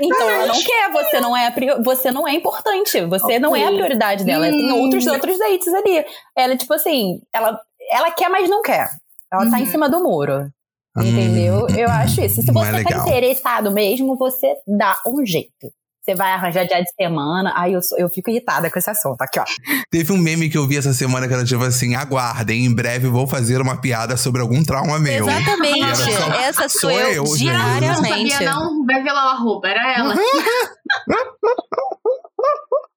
Speaker 7: Então ela não quer, você não é, a você não é importante, você não é a prioridade dela. Tem
Speaker 8: Hum.
Speaker 7: outros outros dates ali. Ela tipo assim, ela ela quer, mas não quer. Ela tá em
Speaker 8: Uhum.
Speaker 7: cima do muro.
Speaker 5: Hum,
Speaker 7: Entendeu? Eu acho isso. Se
Speaker 5: não
Speaker 7: você
Speaker 5: é
Speaker 7: tá interessado mesmo, você dá um jeito. Você vai arranjar dia de semana. Aí eu, eu fico irritada com esse assunto. Aqui, ó.
Speaker 5: Teve um meme que eu vi essa semana que era tipo assim: aguardem, em breve vou fazer uma piada sobre algum trauma meu.
Speaker 10: Exatamente.
Speaker 5: Só-
Speaker 10: Essa sou,
Speaker 5: sou
Speaker 10: eu,
Speaker 5: eu, gente.
Speaker 8: Não
Speaker 10: diariamente.
Speaker 8: sabia, não. Vai ver lá o arroba, era ela. *laughs*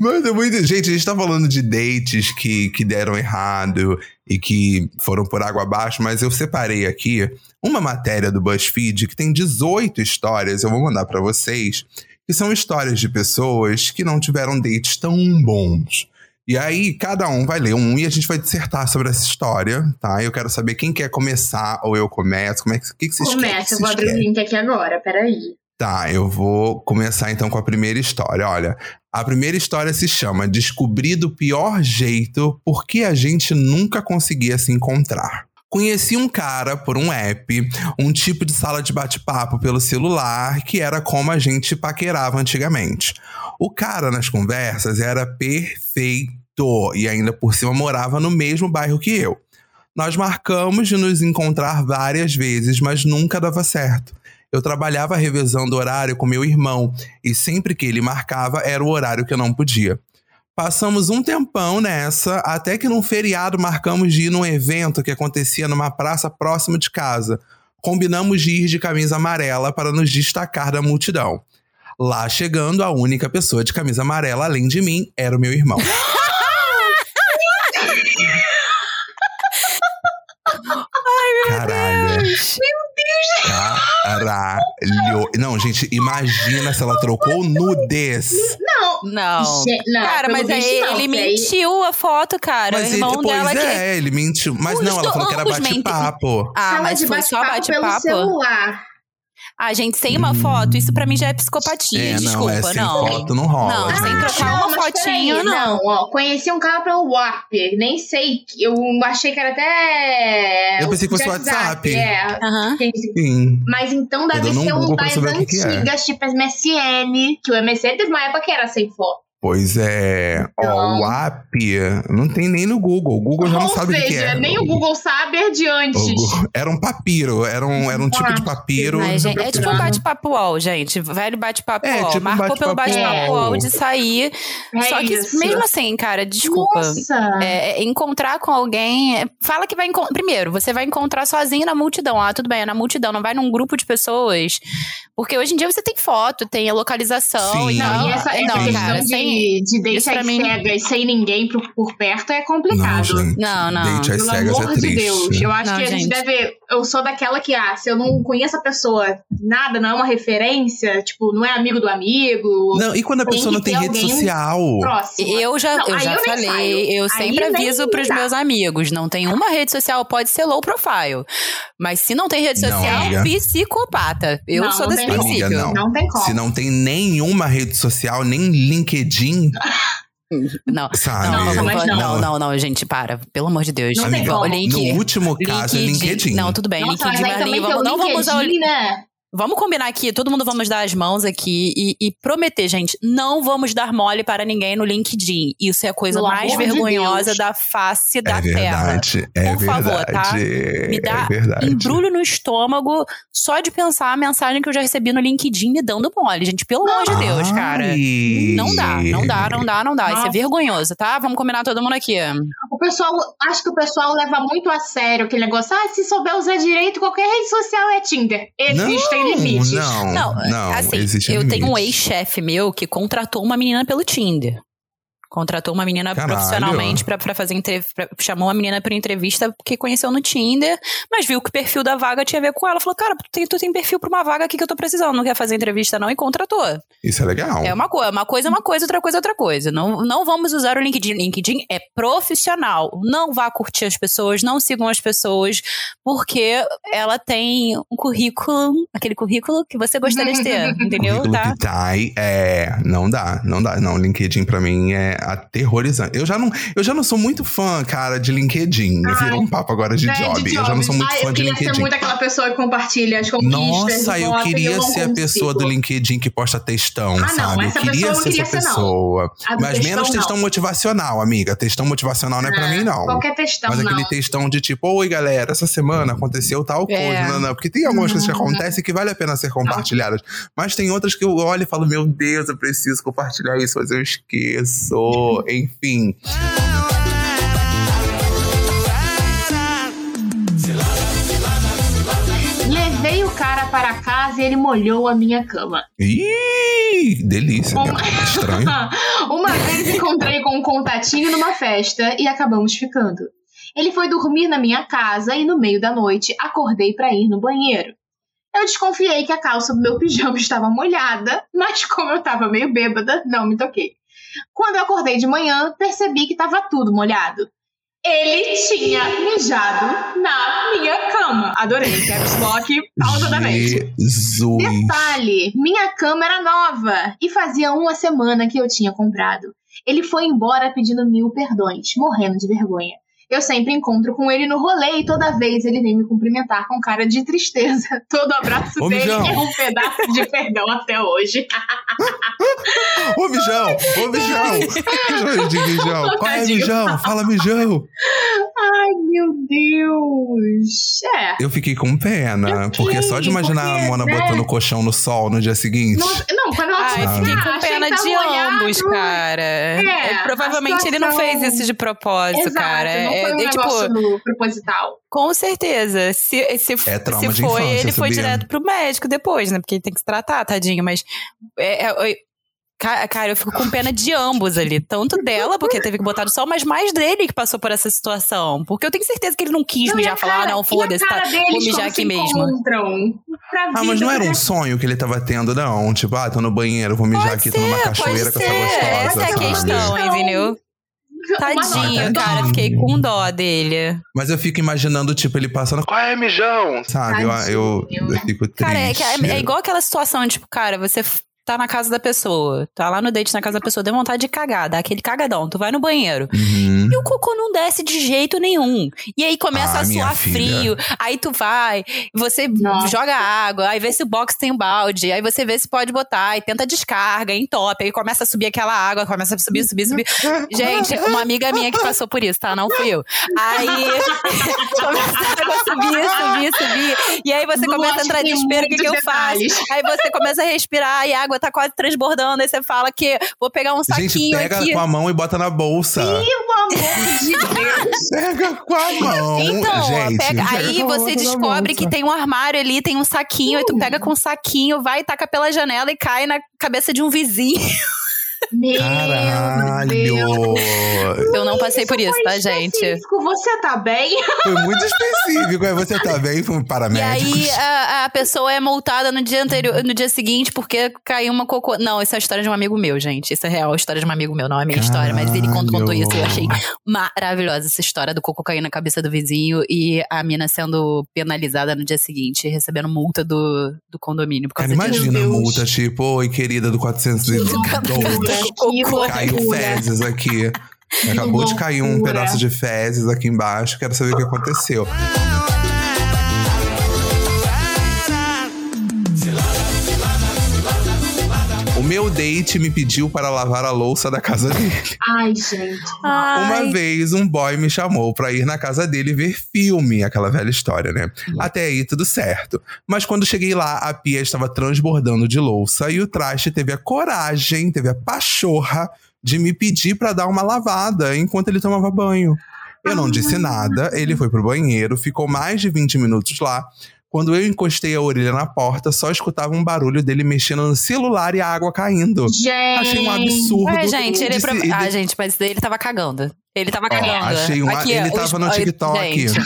Speaker 5: Mas é muito. Gente, a gente tá falando de dates que, que deram errado e que foram por água abaixo, mas eu separei aqui uma matéria do BuzzFeed que tem 18 histórias, eu vou mandar pra vocês, que são histórias de pessoas que não tiveram dates tão bons. E aí, cada um vai ler um e a gente vai dissertar sobre essa história, tá? Eu quero saber quem quer começar ou eu começo. Como é que, o que, que vocês?
Speaker 8: Começa, eu vou abrir o link aqui agora, peraí.
Speaker 5: Tá, eu vou começar então com a primeira história. Olha, a primeira história se chama Descobri do pior jeito porque a gente nunca conseguia se encontrar. Conheci um cara por um app, um tipo de sala de bate-papo pelo celular, que era como a gente paquerava antigamente. O cara nas conversas era perfeito e ainda por cima morava no mesmo bairro que eu. Nós marcamos de nos encontrar várias vezes, mas nunca dava certo. Eu trabalhava revezando horário com meu irmão e sempre que ele marcava era o horário que eu não podia. Passamos um tempão nessa, até que num feriado marcamos de ir num evento que acontecia numa praça próxima de casa. Combinamos de ir de camisa amarela para nos destacar da multidão. Lá chegando, a única pessoa de camisa amarela, além de mim, era o meu irmão. *laughs* Caralho. Caralho. Não, gente, imagina se ela trocou nudez.
Speaker 8: Não.
Speaker 10: Não.
Speaker 8: Ge- não,
Speaker 10: Cara, mas aí
Speaker 8: não,
Speaker 10: ele mentiu a foto, cara.
Speaker 5: Mas
Speaker 10: o
Speaker 5: ele,
Speaker 10: irmão
Speaker 5: pois
Speaker 10: dela que.
Speaker 5: é, ele mentiu. Mas
Speaker 10: Os
Speaker 5: não, ela falou que era bate-papo.
Speaker 10: Ah, mas foi só
Speaker 8: bate-papo pelo
Speaker 10: bate-papo?
Speaker 8: celular.
Speaker 10: Ah, gente, sem uma foto, isso pra mim já é psicopatia.
Speaker 5: É, não,
Speaker 10: desculpa,
Speaker 5: é sem
Speaker 10: não.
Speaker 5: foto não rola.
Speaker 10: Não, sem
Speaker 5: gente.
Speaker 10: trocar uma
Speaker 8: Ah,
Speaker 10: fotinho,
Speaker 8: peraí,
Speaker 10: não.
Speaker 8: ó, conheci um cara pelo Warp. Nem sei. Eu achei que era até.
Speaker 5: Eu pensei que fosse
Speaker 8: de
Speaker 5: WhatsApp.
Speaker 8: É.
Speaker 10: Aham.
Speaker 5: Sim.
Speaker 8: Mas então deve ser um das
Speaker 5: o que que é.
Speaker 8: antigas, tipo MSN. Que o MSN teve uma época que era sem foto.
Speaker 5: Pois é. Ó,
Speaker 8: Então.
Speaker 5: o app não tem nem no Google. O Google já não sabe o que
Speaker 8: seja,
Speaker 5: é.
Speaker 8: nem o Google sabe é de antes.
Speaker 5: Google- Era um papiro, era um, era um tipo de
Speaker 8: Ah,
Speaker 5: papiro.
Speaker 7: Ai, gente, é tipo um bate-papo UOL, gente. Velho bate-papo
Speaker 5: É,
Speaker 7: UOL.
Speaker 5: tipo
Speaker 7: Marcou pelo
Speaker 5: bate-papo UOL.
Speaker 7: De sair.
Speaker 8: É
Speaker 7: Só que,
Speaker 8: isso.
Speaker 7: mesmo assim, cara, desculpa.
Speaker 8: Nossa.
Speaker 7: É, é, encontrar com alguém. é, Fala que vai encontrar. Primeiro, você vai encontrar sozinho na multidão. Ah, tudo bem, é na multidão, não vai num grupo de pessoas. Porque hoje em dia você tem foto, tem a localização.
Speaker 5: Sim.
Speaker 7: Então,
Speaker 8: Não, e essa, essa
Speaker 7: não, cara,
Speaker 8: de,
Speaker 7: sem.
Speaker 8: De deixar
Speaker 7: pra mim-
Speaker 8: cegas sem ninguém por, por perto é
Speaker 5: Não,
Speaker 8: complicado.
Speaker 5: gente.
Speaker 7: Não, não.
Speaker 5: Date às
Speaker 8: Pelo
Speaker 5: cegas
Speaker 8: amor
Speaker 5: é
Speaker 8: de
Speaker 5: triste.
Speaker 8: Deus. Eu acho
Speaker 7: Não,
Speaker 8: que a gente
Speaker 7: gente.
Speaker 8: deve. Eu sou daquela que, ah, se eu não conheço a pessoa, nada, não é uma referência, tipo, não é amigo do amigo,
Speaker 5: Não, e quando a pessoa não tem rede social?
Speaker 8: próximo.
Speaker 7: Eu já,
Speaker 8: Não,
Speaker 7: eu
Speaker 8: aí
Speaker 7: já
Speaker 8: eu
Speaker 7: falei,
Speaker 8: saio.
Speaker 7: eu
Speaker 8: Aí
Speaker 7: sempre
Speaker 8: nem
Speaker 7: aviso pros
Speaker 8: dá.
Speaker 7: meus amigos, não tem uma rede social, pode ser low profile. Mas se não tem rede
Speaker 5: Não,
Speaker 7: social,
Speaker 5: amiga.
Speaker 7: psicopata. Eu
Speaker 8: Não,
Speaker 7: sou
Speaker 8: não
Speaker 7: desse princípio.
Speaker 5: Amiga, não.
Speaker 8: Não tem como.
Speaker 5: Se não tem nenhuma rede social, nem LinkedIn, *laughs*
Speaker 7: Não.
Speaker 5: sabe?
Speaker 7: Não, não,
Speaker 8: não.
Speaker 7: não, não, gente, para. Pelo amor de Deus.
Speaker 8: Não tem como.
Speaker 5: No último caso é LinkedIn.
Speaker 7: Não, tudo bem,
Speaker 8: Nossa, mas
Speaker 7: LinkedIn,
Speaker 8: aí
Speaker 7: mas vamos, não vamos usar o
Speaker 8: LinkedIn, né?
Speaker 7: Vamos combinar aqui, todo mundo vamos dar as mãos aqui e, e prometer, gente, não vamos dar mole para ninguém no LinkedIn. Isso é a coisa
Speaker 8: Pelo
Speaker 7: mais
Speaker 8: de
Speaker 7: vergonhosa
Speaker 8: Deus.
Speaker 7: da face da
Speaker 5: É
Speaker 7: terra.
Speaker 5: verdade, é
Speaker 7: Por favor, tá?
Speaker 5: verdade.
Speaker 7: Me dá
Speaker 5: é verdade.
Speaker 7: embrulho no estômago só de pensar a mensagem que eu já recebi no LinkedIn me dando mole, gente. Pelo amor de Deus, cara. Não dá, não dá, não dá, não dá. Isso é vergonhoso, tá? Vamos combinar todo mundo aqui.
Speaker 8: O pessoal, acho que o pessoal leva muito a sério aquele negócio. Ah, se souber usar direito, qualquer rede social é Tinder. Existem
Speaker 5: não,
Speaker 8: limites.
Speaker 5: Não,
Speaker 7: Não,
Speaker 5: não,
Speaker 7: assim,
Speaker 5: existem
Speaker 7: eu tenho um ex-chefe meu que contratou uma menina pelo Tinder. Contratou uma menina
Speaker 5: Caralho.
Speaker 7: profissionalmente pra, pra fazer entrevista. Chamou uma menina pra entrevista porque conheceu no Tinder, mas viu que o perfil da vaga tinha a ver com ela. Falou, cara, tu tem, tu tem perfil pra uma vaga aqui que eu tô precisando, não quer fazer entrevista não, e contratou.
Speaker 5: Isso é legal.
Speaker 7: É uma coisa, uma coisa é uma coisa, outra coisa é outra coisa. Não, não vamos usar o LinkedIn. LinkedIn é profissional. Não vá curtir as pessoas, não sigam as pessoas, porque ela tem um currículo, aquele currículo que você gostaria de ter, *laughs* entendeu?
Speaker 5: Currículo
Speaker 7: Tá?
Speaker 5: Vitae, é, não dá, não dá. Não, LinkedIn pra mim é aterrorizante. Eu já não, eu já não sou muito fã, cara, de LinkedIn.
Speaker 8: Ai.
Speaker 5: Virou um papo agora de
Speaker 8: É,
Speaker 5: job.
Speaker 8: de
Speaker 5: Eu já não sou muito
Speaker 8: Ah,
Speaker 5: fã
Speaker 8: eu
Speaker 5: de
Speaker 8: queria ser
Speaker 5: LinkedIn.
Speaker 8: muito aquela pessoa que compartilha as conquistas.
Speaker 5: Nossa, eu queria
Speaker 8: não
Speaker 5: ser a pessoa do
Speaker 8: consigo.
Speaker 5: LinkedIn que posta textão,
Speaker 8: Ah, não,
Speaker 5: sabe?
Speaker 8: essa
Speaker 5: eu queria
Speaker 8: eu não
Speaker 5: ser
Speaker 8: queria
Speaker 5: essa
Speaker 8: ser, não.
Speaker 5: pessoa. Mas
Speaker 8: textão,
Speaker 5: menos
Speaker 8: não.
Speaker 5: textão motivacional, amiga. Textão motivacional não é pra
Speaker 8: Ah,
Speaker 5: mim, não.
Speaker 8: Qualquer textão,
Speaker 5: Mas aquele
Speaker 8: não.
Speaker 5: textão de tipo, oi galera, essa semana aconteceu tal coisa.
Speaker 7: É.
Speaker 5: Não, não, porque tem algumas coisas que
Speaker 8: Uhum.
Speaker 5: acontecem que vale a pena ser compartilhadas. Mas tem outras que eu olho e falo, meu Deus, eu preciso compartilhar isso, mas eu esqueço. Enfim.
Speaker 8: Levei o cara para casa e ele molhou a minha cama.
Speaker 5: Ih, delícia, cara. Estranho. *laughs*
Speaker 8: Uma vez encontrei com um contatinho numa festa e acabamos ficando. Ele foi dormir na minha casa e no meio da noite acordei para ir no banheiro. Eu desconfiei que a calça do meu pijama *laughs* estava molhada, mas como eu estava meio bêbada, não me toquei. Quando eu acordei de manhã, percebi que estava tudo molhado. Ele tinha mijado na minha cama. Adorei, caps lock, pausadamente.
Speaker 5: Jesus.
Speaker 8: Detalhe: minha cama era nova e fazia uma semana que eu tinha comprado. Ele foi embora pedindo mil perdões, morrendo de vergonha. Eu sempre encontro com ele no rolê e toda vez ele vem me cumprimentar com cara de tristeza. *laughs* Todo abraço
Speaker 5: Ô,
Speaker 8: dele
Speaker 5: Mijão.
Speaker 8: é um pedaço de perdão até hoje.
Speaker 5: Ô, mijão! Ô, mijão! *laughs* Mijão de mijão.
Speaker 8: Ô,
Speaker 5: Qual é, mijão? Fala, mijão!
Speaker 8: Ai, meu Deus. É.
Speaker 5: Eu fiquei com pena,
Speaker 8: Eu
Speaker 5: porque só de
Speaker 8: fiquei,
Speaker 5: imaginar
Speaker 8: porque,
Speaker 5: a Mona
Speaker 8: né?
Speaker 5: botando o colchão no sol no dia seguinte.
Speaker 8: Não, não, quando ela
Speaker 7: Ai,
Speaker 8: falou,
Speaker 7: fiquei
Speaker 8: ah,
Speaker 7: com pena
Speaker 8: tava
Speaker 7: de ambos, cara. É,
Speaker 8: a
Speaker 7: provavelmente ele não fez isso de propósito,
Speaker 8: Exato,
Speaker 7: cara.
Speaker 8: não
Speaker 7: É,
Speaker 8: foi um
Speaker 7: é, tipo,
Speaker 8: negócio no- proposital.
Speaker 7: com certeza. Se, se,
Speaker 5: É trauma
Speaker 7: se
Speaker 5: de
Speaker 7: foi,
Speaker 5: infância,
Speaker 7: ele foi direto pro médico depois, né? Porque ele tem que se tratar, tadinho. Mas. é, é, é, ca- Cara, eu fico com pena de ambos ali. Tanto dela, porque teve que botar no sol, mas mais dele que passou por essa situação. Porque eu tenho certeza que ele não quis
Speaker 8: Não,
Speaker 7: mijar
Speaker 8: a
Speaker 7: falar, ah, não, foda-se,
Speaker 8: a
Speaker 7: tá, vou mijar aqui mesmo.
Speaker 5: Ah, mas não era um
Speaker 8: né?
Speaker 5: sonho que ele tava tendo, não. Tipo, ah, tô no banheiro, vou mijar
Speaker 7: Pode
Speaker 5: aqui, tô numa
Speaker 7: ser,
Speaker 5: cachoeira com essa
Speaker 7: ser.
Speaker 5: gostosa.
Speaker 7: Essa é a questão, entendeu? Tadinho,
Speaker 8: nota.
Speaker 7: cara. Fiquei com dó dele.
Speaker 5: Mas eu fico imaginando, tipo, ele passando. Qual é, mijão? Sabe? Eu, eu, eu fico triste.
Speaker 7: Cara, é, é, é igual aquela situação, tipo, cara, você tá na casa da pessoa, tá lá no date na casa da pessoa, deu vontade de cagar, dá aquele cagadão, tu vai no banheiro.
Speaker 5: Uhum.
Speaker 7: E o cocô não desce de jeito nenhum. E aí começa
Speaker 5: Ah,
Speaker 7: a suar frio. Aí tu vai, você
Speaker 8: Nossa.
Speaker 7: joga água, aí vê se o box tem um balde, aí você vê se pode botar, e tenta descarga, entope, aí começa a subir aquela água, começa a subir, subir, subir. Gente, uma amiga minha que passou por isso, tá? Não fui eu. Aí *laughs* começa a água subir, subir, subir. E aí você começa a entrar em desespero, o que, que eu faço? Aí você começa a respirar e a água tá quase transbordando, aí você fala que vou pegar um
Speaker 5: Gente,
Speaker 7: saquinho
Speaker 5: pega
Speaker 7: aqui.
Speaker 5: com a mão e bota na bolsa.
Speaker 8: Pelo amor de Deus.
Speaker 5: Pega com a mão.
Speaker 7: Então,
Speaker 5: gente.
Speaker 7: pega, aí você descobre que tem um armário ali, tem um saquinho, aí tu pega com um saquinho, vai e taca pela janela e cai na cabeça de um vizinho. *laughs*
Speaker 8: Meu
Speaker 5: Caralho!
Speaker 8: Deus.
Speaker 7: Eu não passei por isso, tá, gente?
Speaker 8: Você tá bem?
Speaker 5: Foi muito específico. Aí você tá bem, foi um
Speaker 7: E
Speaker 5: paramédico.
Speaker 7: aí a, a pessoa é multada no dia anterior, no dia seguinte porque caiu uma cocô. Não, isso é a história de um amigo meu, gente. Isso é real, a história de um amigo meu, não é a minha história, mas ele contou, contou isso e eu achei maravilhosa essa história do cocô cair na cabeça do vizinho e a mina sendo penalizada no dia seguinte, recebendo multa do, do condomínio por
Speaker 5: Cara,
Speaker 7: causa disso.
Speaker 5: imagina a multa, tipo, oi, querida do 412.
Speaker 8: Que
Speaker 5: Caiu fezes aqui. Acabou de cair um pedaço de fezes aqui embaixo. Quero saber o que aconteceu. Meu date me pediu para lavar a louça da casa dele.
Speaker 8: Ai, gente.
Speaker 7: Ai.
Speaker 5: Uma vez um boy me chamou pra ir na casa dele ver filme, aquela velha história, né? Até aí tudo certo. Mas quando cheguei lá, a pia estava transbordando de louça e o traste teve a coragem, teve a pachorra de me pedir pra dar uma lavada enquanto ele tomava banho. Eu não disse nada, ele foi pro banheiro, ficou mais de 20 minutos lá. Quando eu encostei a orelha na porta, só escutava um barulho dele mexendo no celular e a água caindo.
Speaker 8: Gente.
Speaker 5: Achei um absurdo.
Speaker 7: Ué, gente, ele é
Speaker 5: Disse-
Speaker 7: pro...
Speaker 5: ele-
Speaker 7: Ah, gente, mas daí ele tava cagando. Ele tava
Speaker 5: Ó,
Speaker 7: cagando.
Speaker 5: achei um-
Speaker 7: Aqui,
Speaker 5: ele
Speaker 7: ó,
Speaker 5: tava no
Speaker 7: ó,
Speaker 5: TikTok.
Speaker 7: Gente,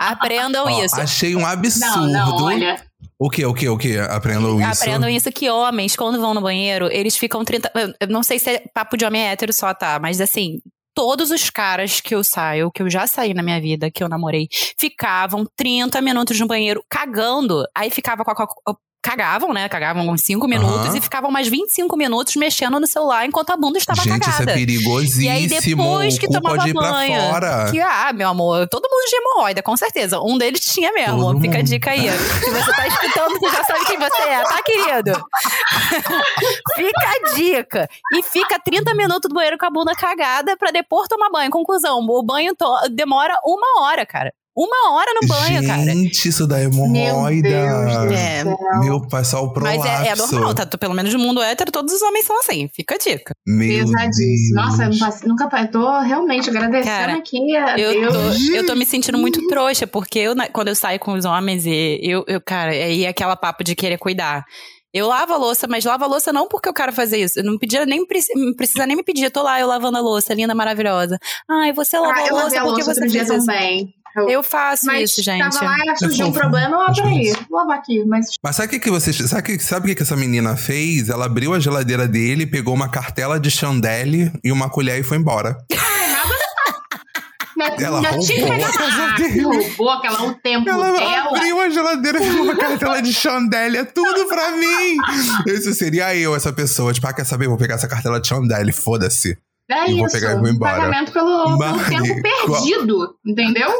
Speaker 7: aprendam
Speaker 5: Ó,
Speaker 7: isso.
Speaker 5: Achei um absurdo.
Speaker 8: Não, não, olha.
Speaker 5: O que, o que, o que? Aprendam isso.
Speaker 7: Aprendam isso que homens, quando vão no banheiro, eles ficam 30. eu- Eu não sei se é papo de homem hétero só, tá? Mas assim. Todos os caras que eu saio, que eu já saí na minha vida, que eu namorei, ficavam 30 minutos no banheiro cagando. Aí ficava com a. Cagavam, né? Cagavam uns 5 minutos
Speaker 5: Aham.
Speaker 7: e ficavam mais 25 minutos mexendo no celular enquanto a bunda estava
Speaker 5: Gente, isso
Speaker 7: cagada.
Speaker 5: é perigosíssimo.
Speaker 7: E aí depois que tomava
Speaker 5: pode ir pra
Speaker 7: banho.
Speaker 5: fora.
Speaker 7: Que, ah, meu amor, todo mundo tinha hemorroida, com certeza. Um deles tinha mesmo.
Speaker 5: Todo
Speaker 7: Fica a
Speaker 5: mundo.
Speaker 7: dica aí. Se você tá escutando, você já sabe quem você é, tá, querido? *laughs* fica a dica. E fica 30 minutos do banheiro com a bunda cagada pra depois tomar banho. Conclusão, o banho demora uma hora, cara. Uma hora no banho, cara.
Speaker 5: Gente, isso
Speaker 8: Meu
Speaker 5: hemorroida.
Speaker 8: Deus do
Speaker 7: É.
Speaker 5: Meu pai, só o prolapso.
Speaker 7: Mas é, é normal, tá? Pelo menos no mundo hétero, todos os homens são assim. Fica a dica.
Speaker 5: Meu
Speaker 8: Pesadíssimo.
Speaker 5: Deus.
Speaker 8: Nossa, eu nunca eu tô realmente agradecendo
Speaker 7: Cara,
Speaker 8: aqui a
Speaker 7: Eu
Speaker 8: Deus.
Speaker 7: tô, eu tô me sentindo muito trouxa, porque eu, na- quando eu saio com os homens, e eu, eu cara, aí é aquela papo de querer cuidar. Eu lavo a louça, mas lavo a louça não porque eu quero fazer isso. Eu não pedia nem precisa nem me pedir. Eu tô lá, eu lavando a louça, linda, maravilhosa. Ai, você lavou
Speaker 8: Ah,
Speaker 7: a louça
Speaker 8: lavei a
Speaker 7: porque
Speaker 8: louça
Speaker 7: você
Speaker 8: outro dia também. Eu,
Speaker 7: Eu faço
Speaker 8: mas
Speaker 7: isso, gente.
Speaker 8: tava lá, surgiu um problema, eu
Speaker 5: isso.
Speaker 8: Vou lavar aqui, mas
Speaker 5: Mas sabe o que, que vocês. Sabe, o que- sabe o que, que essa menina fez? Ela abriu a geladeira dele, pegou uma cartela de chandelle e uma colher e foi embora. *laughs* Ela roubou a casa dele.
Speaker 8: roubou aquela o tempo
Speaker 5: Ela
Speaker 8: dela.
Speaker 5: abriu a geladeira e pegou uma cartela de chandelle. É tudo pra mim. Isso seria eu, essa pessoa. Tipo, ah, quer saber? Vou pegar essa cartela de chandelle, foda-se.
Speaker 8: É
Speaker 5: E vou
Speaker 8: isso.
Speaker 5: pegar e vou embora.
Speaker 8: Pagamento pelo, pelo
Speaker 5: Mari,
Speaker 8: tempo *laughs*
Speaker 5: qual-
Speaker 8: perdido, entendeu?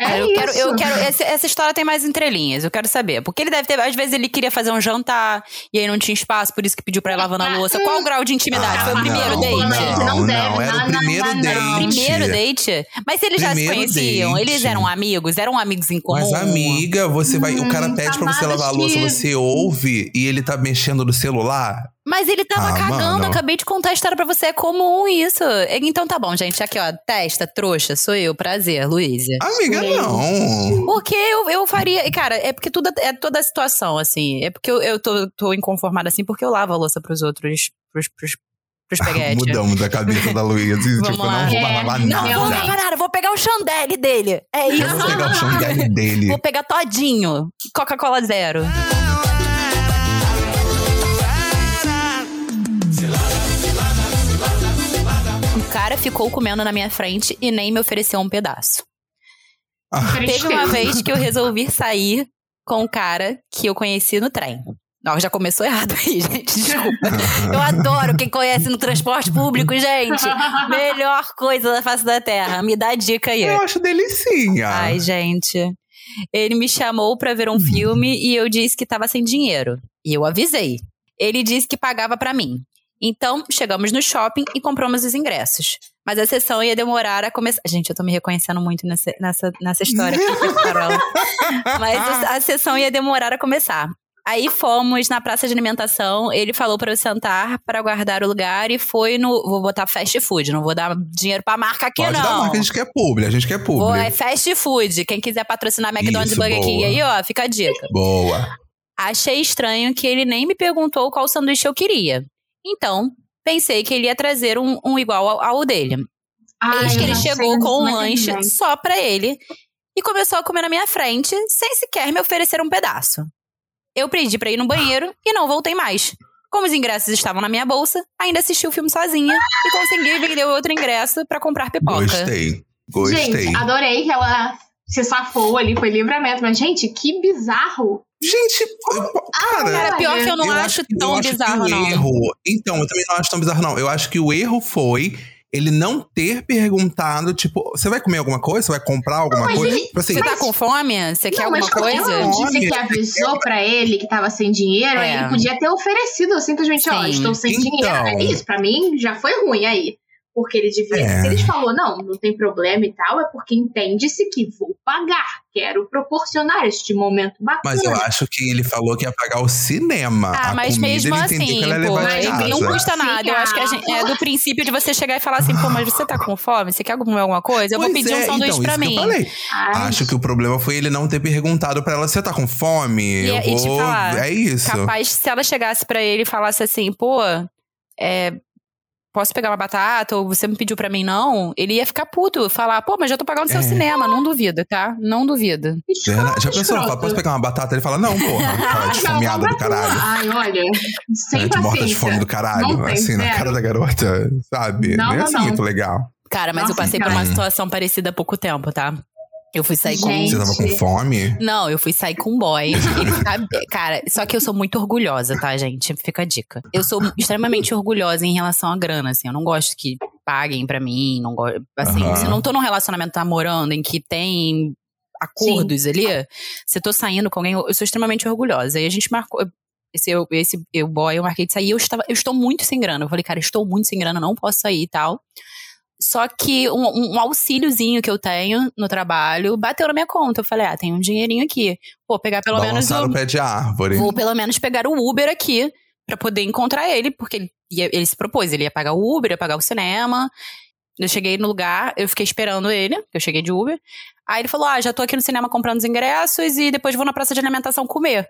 Speaker 8: É
Speaker 7: eu
Speaker 8: isso.
Speaker 7: quero, eu quero esse- essa história tem mais entrelinhas, eu quero saber. Porque ele deve ter, às vezes ele queria fazer um jantar e aí não tinha espaço, por isso que pediu pra ir lavando a louça. Qual o grau de intimidade? Foi o
Speaker 5: Ah,
Speaker 7: primeiro
Speaker 5: não,
Speaker 7: date?
Speaker 5: Não,
Speaker 8: Não
Speaker 5: não,
Speaker 8: deve,
Speaker 5: era
Speaker 8: não,
Speaker 5: o primeiro
Speaker 8: não, não,
Speaker 5: date.
Speaker 8: não.
Speaker 7: Primeiro date? Mas se eles já se
Speaker 5: Primeiro
Speaker 7: conheciam,
Speaker 5: date.
Speaker 7: eles eram amigos, eram amigos em comum.
Speaker 5: Mas, amiga, você vai. o cara
Speaker 8: Hum,
Speaker 5: pede pra você lavar a louça,
Speaker 8: camadas
Speaker 5: você ouve e ele tá mexendo no celular.
Speaker 7: Mas ele tava
Speaker 5: Ah,
Speaker 7: cagando,
Speaker 5: mano.
Speaker 7: acabei de contar a história pra você, é comum isso. Então tá bom, gente, aqui ó, testa, trouxa, sou eu, prazer, Luísa.
Speaker 5: Amiga,
Speaker 8: Sim.
Speaker 5: não.
Speaker 7: Porque eu, eu faria, cara, é porque tudo é toda a situação, assim. É porque eu, eu tô, tô inconformada assim, porque eu lavo a louça pros outros, pros, pros, pros *laughs* peguete.
Speaker 5: Mudamos a cabeça da Luísa. *laughs* Tipo,
Speaker 7: Vamos lá.
Speaker 5: não vou
Speaker 8: É,
Speaker 5: lavar
Speaker 8: não,
Speaker 7: Não,
Speaker 5: nada.
Speaker 7: vou lavar nada, vou pegar o chandelle dele. É
Speaker 5: Eu
Speaker 7: isso.
Speaker 5: vou pegar o chandelle *laughs* dele.
Speaker 7: Vou pegar todinho. Coca-Cola zero. O cara ficou comendo na minha frente e nem me ofereceu um pedaço. Teve uma vez que eu resolvi sair com um cara que eu conheci no trem. Não, já começou errado aí, *laughs* gente. Desculpa. Eu adoro quem conhece no transporte público, gente. Melhor coisa da face da terra. Me dá dica aí.
Speaker 5: Eu acho delicinha.
Speaker 7: Ai, gente. Ele me chamou pra ver um filme e eu disse que tava sem dinheiro. E eu avisei. Ele disse que pagava pra mim. Então, chegamos no shopping e compramos os ingressos. Mas a sessão ia demorar a começar. Gente, eu tô me reconhecendo muito nessa, nessa, nessa história aqui, Carol. *laughs* Mas a sessão ia demorar a começar. Aí fomos na praça de alimentação, ele falou pra eu sentar para guardar o lugar e foi no. Vou botar fast food, não vou dar dinheiro pra marca aqui,
Speaker 5: Pode
Speaker 7: não.
Speaker 5: dar marca, a gente quer publi, a gente quer publi.
Speaker 7: É fast food. Quem quiser patrocinar McDonald's
Speaker 5: Isso,
Speaker 7: Burger King aí, ó, fica a dica.
Speaker 5: Boa.
Speaker 7: Achei estranho que ele nem me perguntou qual sanduíche eu queria. Então, pensei que ele ia trazer um, um igual ao, ao dele.
Speaker 8: Ai,
Speaker 7: Eis que ele chegou com um lanche
Speaker 8: vem.
Speaker 7: só pra ele e começou a comer na minha frente, sem sequer me oferecer um pedaço. Eu pedi pra ir no banheiro e não voltei mais. Como os ingressos estavam na minha bolsa, ainda assisti o filme sozinha e consegui vender outro ingresso pra comprar pipoca.
Speaker 5: Gostei. Gostei.
Speaker 8: Gente, adorei que ela se safou ali, foi livramento. Mas, gente, que bizarro.
Speaker 5: Gente, eu- cara.
Speaker 7: Cara, pior que eu não
Speaker 5: eu
Speaker 7: acho
Speaker 5: que-
Speaker 7: tão
Speaker 5: eu acho
Speaker 7: bizarro,
Speaker 5: que o
Speaker 7: não.
Speaker 5: erro. Então, eu também não acho tão bizarro, não. Eu acho que o erro foi ele não ter perguntado, tipo, você vai comer alguma coisa? Você vai comprar alguma
Speaker 8: mas
Speaker 5: coisa?
Speaker 8: ele-
Speaker 5: Tipo assim,
Speaker 7: Você tá com fome? Você quer
Speaker 8: não,
Speaker 7: alguma
Speaker 8: mas quando
Speaker 7: coisa?
Speaker 8: ela disse que avisou pra ele que tava sem dinheiro,
Speaker 7: É.
Speaker 8: ele podia ter oferecido simplesmente, ó,
Speaker 7: Sim.
Speaker 8: estou sem
Speaker 5: Então.
Speaker 8: dinheiro. É isso, pra mim já foi ruim aí. Porque ele devia.
Speaker 5: É.
Speaker 8: Se ele falou, não, não tem problema e tal, é porque entende-se que vou pagar. Quero proporcionar este momento bacana.
Speaker 5: mas eu acho que ele falou que ia pagar o cinema.
Speaker 7: Ah,
Speaker 5: a
Speaker 7: mas
Speaker 5: comida
Speaker 7: mesmo assim,
Speaker 5: que ela ia
Speaker 7: pô,
Speaker 8: mas
Speaker 7: não custa nada. Eu acho que a gente, é do princípio de você chegar e falar assim, pô, mas você tá com fome? Você quer comer alguma coisa? Eu vou
Speaker 5: Pois
Speaker 7: pedir um
Speaker 5: é,
Speaker 7: sanduíche
Speaker 5: então,
Speaker 7: pra
Speaker 5: isso que
Speaker 7: mim.
Speaker 5: eu falei.
Speaker 8: Ai,
Speaker 5: Acho que o problema foi ele não ter perguntado pra ela, você tá com fome?
Speaker 7: E-
Speaker 5: eu
Speaker 7: e te
Speaker 5: vou...
Speaker 7: falar,
Speaker 5: é isso.
Speaker 7: Capaz, se ela chegasse pra ele e falasse assim, pô, é, posso pegar uma batata? Ou você me pediu pra mim não? Ele ia ficar puto, falar, pô, mas já tô pagando seu
Speaker 5: É.
Speaker 7: cinema. Não duvido, tá? Não duvido.
Speaker 8: escroto,
Speaker 5: Verdade. Já pensou? Fala, posso pegar uma batata? Ele fala, não, porra. *laughs* Cara,
Speaker 8: Não,
Speaker 5: desfomeado do caralho.
Speaker 8: Ai, olha, sem
Speaker 5: Gente, morta de fome do caralho.
Speaker 8: Não tem,
Speaker 5: assim, na
Speaker 8: zero.
Speaker 5: cara da garota, sabe?
Speaker 8: Não,
Speaker 5: Não, é
Speaker 8: não,
Speaker 5: assim
Speaker 8: não.
Speaker 5: muito legal.
Speaker 7: Cara, mas eu
Speaker 8: Nossa,
Speaker 7: passei por uma
Speaker 8: cara.
Speaker 7: situação parecida há pouco tempo, tá? Eu fui sair com.
Speaker 5: Você tava com fome?
Speaker 7: Não, eu fui sair com um boy. *laughs* Cara, só que eu sou muito orgulhosa, tá, gente? Fica a dica. Eu sou extremamente orgulhosa em relação à grana, assim. Eu não gosto que paguem pra mim, não gosto. Assim, se eu não tô num relacionamento namorando em que tem acordos ali, se eu tô saindo com alguém, eu eu sou extremamente orgulhosa. E a gente marcou. Esse, eu, esse eu, boy, eu marquei de sair. Eu, estava, eu estou muito sem grana. Eu falei, cara, estou muito sem grana, não posso sair e tal. Só que um, um auxíliozinho que eu tenho no trabalho bateu na minha conta. Eu falei, ah, tem um dinheirinho aqui. Vou pegar pelo menos
Speaker 5: Balançar
Speaker 7: o,
Speaker 5: o pé de árvore.
Speaker 7: Vou pelo menos pegar o Uber aqui pra poder encontrar ele, porque ele, ia- ele se propôs, ele ia pagar o Uber, ia pagar o cinema. Eu cheguei no lugar, eu fiquei esperando ele, eu cheguei de Uber. Aí ele falou: Ah, já tô aqui no cinema comprando os ingressos e depois vou na praça de alimentação comer.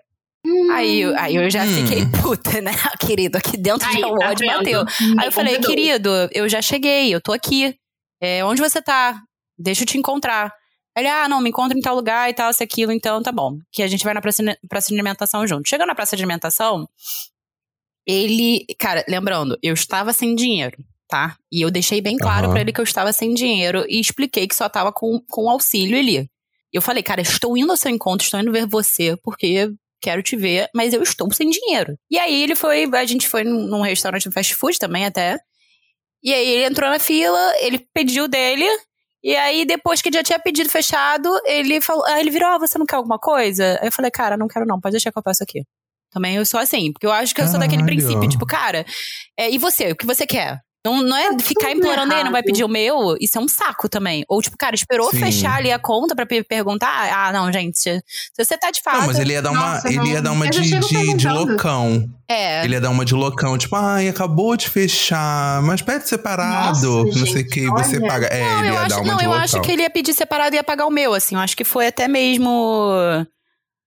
Speaker 7: Aí, eu- aí eu já
Speaker 5: Hum.
Speaker 7: fiquei puta, né, *laughs* querido? Aqui dentro
Speaker 8: Aí,
Speaker 7: já o
Speaker 8: tá
Speaker 7: ódio
Speaker 8: vendo?
Speaker 7: bateu.
Speaker 8: Me
Speaker 7: Aí eu falei,
Speaker 8: convidou.
Speaker 7: querido, eu já cheguei, eu tô aqui. É, onde você tá? Deixa eu te encontrar. Ele, ah, não, me encontra em tal lugar e tal, se aquilo, então tá bom. Que a gente vai na praça, praça de alimentação junto. Chegando na praça de alimentação, ele. Cara, lembrando, eu estava sem dinheiro, tá? E eu deixei bem claro
Speaker 5: Aham.
Speaker 7: pra ele que eu estava sem dinheiro e expliquei que só tava com, com auxílio ali. E eu falei, cara, estou indo ao seu encontro, estou indo ver você, porque quero te ver, mas eu estou sem dinheiro. E aí ele foi, a gente foi num restaurante de fast food também até. E aí ele entrou na fila, ele pediu dele, e aí depois que já tinha pedido fechado, ele falou, aí ele virou, ah, você não quer alguma coisa? Aí eu falei, cara, não quero não, pode deixar que eu passo aqui. Também eu sou assim, porque eu acho que eu sou daquele
Speaker 5: Caralho.
Speaker 7: princípio, tipo, cara, é, e você, o que você quer? Não, não é ficar
Speaker 8: tudo
Speaker 7: implorando, ele não vai pedir o meu, isso é um saco também. Ou, tipo, cara, esperou
Speaker 5: Sim.
Speaker 7: fechar ali a conta pra pe- perguntar, ah, não, gente, se você tá de fato...
Speaker 5: Não, mas ele ia dar uma,
Speaker 8: Nossa,
Speaker 5: ele ia
Speaker 8: não.
Speaker 5: dar uma
Speaker 8: Eu
Speaker 5: de, de, de loucão.
Speaker 7: É,
Speaker 5: Ele ia dar uma de loucão, tipo, ai, acabou de fechar, mas pede separado,
Speaker 8: Nossa,
Speaker 5: não sei o
Speaker 8: gente,
Speaker 5: que, você paga. É,
Speaker 7: Não,
Speaker 5: ele
Speaker 7: eu
Speaker 5: ia
Speaker 7: acho,
Speaker 5: dar uma
Speaker 7: não,
Speaker 5: de
Speaker 7: eu
Speaker 5: loucão.
Speaker 7: acho que ele ia pedir separado e ia pagar o meu, assim. Eu acho que foi até mesmo.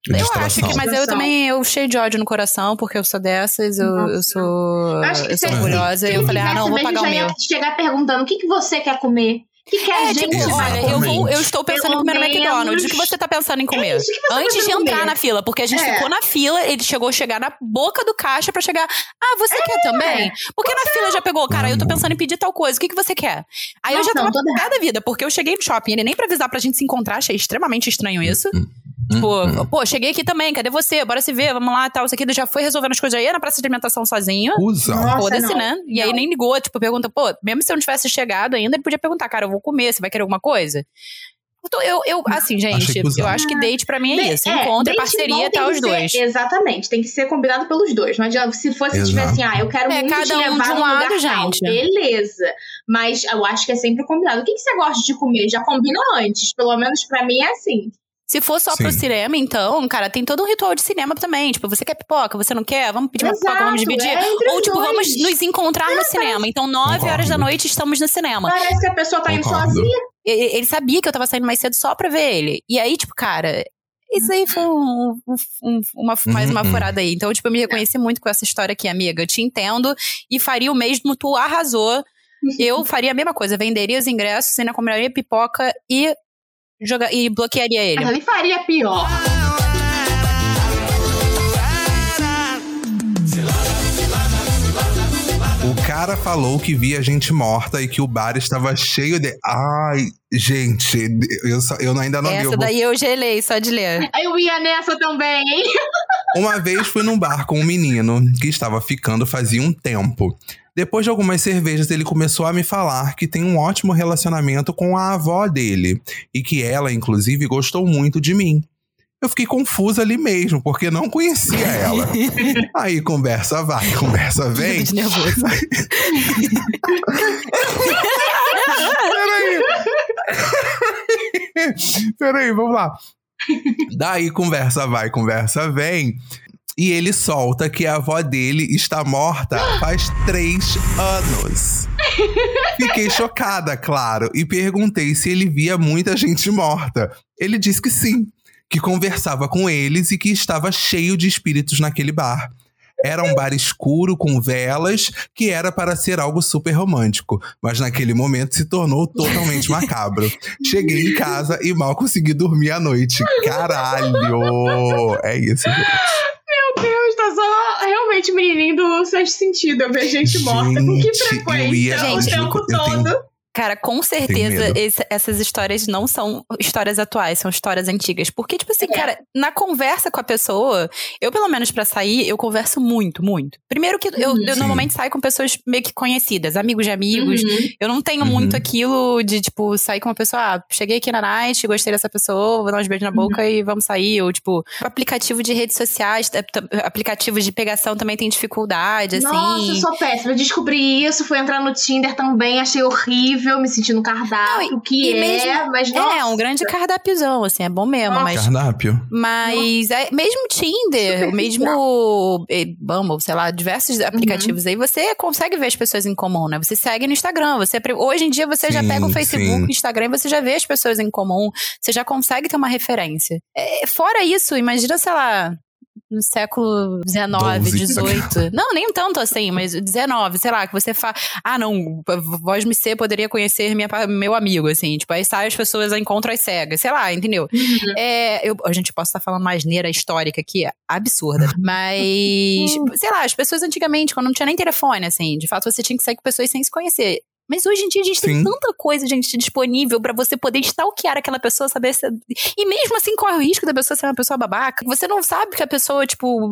Speaker 7: Eu acho que, mas eu também, eu cheio de ódio no coração, porque eu sou dessas, eu, eu sou.
Speaker 8: Eu acho que
Speaker 7: Eu sou
Speaker 8: se-
Speaker 7: orgulhosa.
Speaker 8: se
Speaker 7: E eu falei, ah, não, vou pagar o meu.
Speaker 8: chegar perguntando o que, que você quer comer. O que, que a
Speaker 7: É,
Speaker 8: gente
Speaker 7: tipo, olha, eu, vou, eu estou pensando em
Speaker 8: Pelo
Speaker 7: comer no McDonald's. O
Speaker 8: menos-
Speaker 7: que você tá pensando em comer?
Speaker 8: É isso que você tá
Speaker 7: Antes de
Speaker 8: em
Speaker 7: entrar
Speaker 8: comer.
Speaker 7: na fila, porque a gente
Speaker 8: É.
Speaker 7: ficou na fila, ele chegou a chegar na boca do caixa pra chegar. Ah, você quer também? Porque na fila já pegou, cara, eu tô pensando em pedir tal coisa, o que, que você quer? Aí eu
Speaker 8: Nossa,
Speaker 7: já tava
Speaker 8: não, toda
Speaker 7: pé da vida, porque eu cheguei no shopping, ele nem pra avisar pra gente se encontrar, achei extremamente estranho isso. Tipo,
Speaker 5: Uhum.
Speaker 7: pô, cheguei aqui também, cadê você? Bora se ver, vamos lá, tal, isso aqui. Já foi resolvendo as coisas aí na praça de alimentação sozinho.
Speaker 8: Nossa,
Speaker 7: Foda-se,
Speaker 8: não.
Speaker 7: né? E aí nem ligou, tipo, pergunta, pô, mesmo se eu não tivesse chegado ainda, ele podia perguntar, cara, eu vou comer, você vai querer alguma coisa? Então, eu, eu assim, gente, eu acho que date pra mim é isso. Encontro,
Speaker 8: date
Speaker 7: parceria, tá os
Speaker 8: ser-
Speaker 7: dois.
Speaker 8: Exatamente, tem que ser combinado pelos dois. Não adianta, se fosse
Speaker 5: Exato.
Speaker 8: tipo assim, ah, eu quero
Speaker 7: É,
Speaker 8: muito
Speaker 7: cada
Speaker 8: te
Speaker 7: um
Speaker 8: levar
Speaker 7: de um lado,
Speaker 8: tal.
Speaker 7: gente.
Speaker 8: Beleza. Mas eu acho que é sempre combinado. O que, que você gosta de comer? Já combina antes. Pelo menos pra mim é assim.
Speaker 7: Se for só pro
Speaker 5: Sim.
Speaker 7: cinema, então, cara, tem todo um ritual de cinema também. Tipo, você quer pipoca, você não quer? Vamos pedir uma pipoca, vamos dividir.
Speaker 8: é
Speaker 7: Ou, tipo,
Speaker 8: dois.
Speaker 7: vamos nos encontrar no cinema. Então, nove
Speaker 5: Concordo.
Speaker 7: horas da noite estamos no cinema.
Speaker 8: Parece que a pessoa tá indo
Speaker 5: Concordo.
Speaker 8: sozinha.
Speaker 7: E- e- Ele sabia que eu tava saindo mais cedo só pra ver ele. E aí, tipo, cara, isso aí foi um- um- um- uma, mais uma
Speaker 5: Uhum.
Speaker 7: furada aí. Então, tipo, eu me reconheci muito com essa história aqui, amiga. Eu te entendo e faria o mesmo, tu arrasou. Eu faria a mesma coisa, venderia os ingressos, ainda compraria pipoca e, joga, e bloquearia ele.
Speaker 8: Mas ele faria pior.
Speaker 5: O cara falou que via gente morta e que o bar estava cheio de. Ai, gente, eu, só- eu ainda não vi. eu
Speaker 7: Essa daí eu gelei só de ler.
Speaker 8: Eu ia nessa também, hein?
Speaker 5: Uma vez fui num bar com um menino que estava ficando fazia um tempo. Depois de algumas cervejas, ele começou a me falar que tem um ótimo relacionamento com a avó dele e que ela, inclusive, gostou muito de mim. Eu fiquei confusa ali mesmo, porque não conhecia ela. *laughs* Aí conversa vai, conversa vem.
Speaker 7: De nervoso.
Speaker 5: Peraí. Peraí, vamos lá. Daí conversa vai, conversa vem. E ele solta que a avó dele está morta faz três anos. Fiquei chocada, claro, e perguntei se ele via muita gente morta. Ele disse que sim, que conversava com eles e que estava cheio de espíritos naquele bar. Era um bar escuro com velas, que era para ser algo super romântico, mas naquele momento se tornou totalmente macabro. Cheguei em casa e mal consegui dormir à noite. Caralho! É isso, gente.
Speaker 8: Meu Deus, tá só realmente o menininho do sexto sentido. Eu vejo gente morta com que
Speaker 5: Gente,
Speaker 8: frequência
Speaker 5: eu ia-
Speaker 8: o
Speaker 7: Gente,
Speaker 8: tempo
Speaker 5: eu tenho-
Speaker 8: todo.
Speaker 7: Cara, com certeza esse- essas histórias não são histórias atuais, são histórias antigas. Porque, tipo assim,
Speaker 8: É.
Speaker 7: cara, na conversa com a pessoa, eu, pelo menos pra sair, eu converso muito, muito. Primeiro que eu,
Speaker 8: Uhum.
Speaker 7: eu normalmente saio com pessoas meio que conhecidas, amigos de amigos.
Speaker 8: Uhum.
Speaker 7: Eu não tenho
Speaker 5: Uhum.
Speaker 7: muito aquilo de, tipo, sair com uma pessoa, ah, cheguei aqui na night, gostei dessa pessoa, vou dar uns beijos na boca
Speaker 8: Uhum.
Speaker 7: e vamos sair. Ou, tipo, aplicativo de redes sociais, t- aplicativos de pegação também tem dificuldade, assim.
Speaker 8: Nossa, eu sou péssima. Descobri isso, fui entrar no Tinder também, achei horrível, me senti no cardápio,
Speaker 7: Não,
Speaker 8: que
Speaker 7: e
Speaker 8: é,
Speaker 7: mesmo-
Speaker 8: mas
Speaker 7: É,
Speaker 8: nossa.
Speaker 7: é um grande cardápiozão, assim, é bom mesmo,
Speaker 8: Nossa.
Speaker 7: mas
Speaker 5: Cardápio.
Speaker 7: Mas é, mesmo Tinder, mesmo eh, Bumble, sei lá, diversos
Speaker 8: Uhum.
Speaker 7: aplicativos aí, você consegue ver as pessoas em comum, né? Você segue no Instagram, você hoje em dia você já
Speaker 5: Sim,
Speaker 7: pega o Facebook,
Speaker 5: sim.
Speaker 7: o Instagram, e você já vê as pessoas em comum, você já consegue ter uma referência. É, fora isso, imagina, sei lá, no século XIX. XVIII. Não, nem tanto assim, mas XIX, sei lá, que você fala. Ah, não, voz me ser poderia conhecer minha, meu amigo, assim. Tipo, aí sai as pessoas encontram as cegas, sei lá, entendeu?
Speaker 8: Uhum.
Speaker 7: É, eu, a gente pode estar falando mais neira histórica aqui, é absurda. *laughs* Mas, sei lá, as pessoas antigamente, quando não tinha nem telefone, assim, de fato você tinha que sair com pessoas sem se conhecer. Mas hoje em dia a gente tem
Speaker 5: Sim.
Speaker 7: tanta coisa, gente, disponível pra você poder stalkear aquela pessoa, saber se. E mesmo assim corre o risco da pessoa ser uma pessoa babaca. Você não sabe que a pessoa, tipo,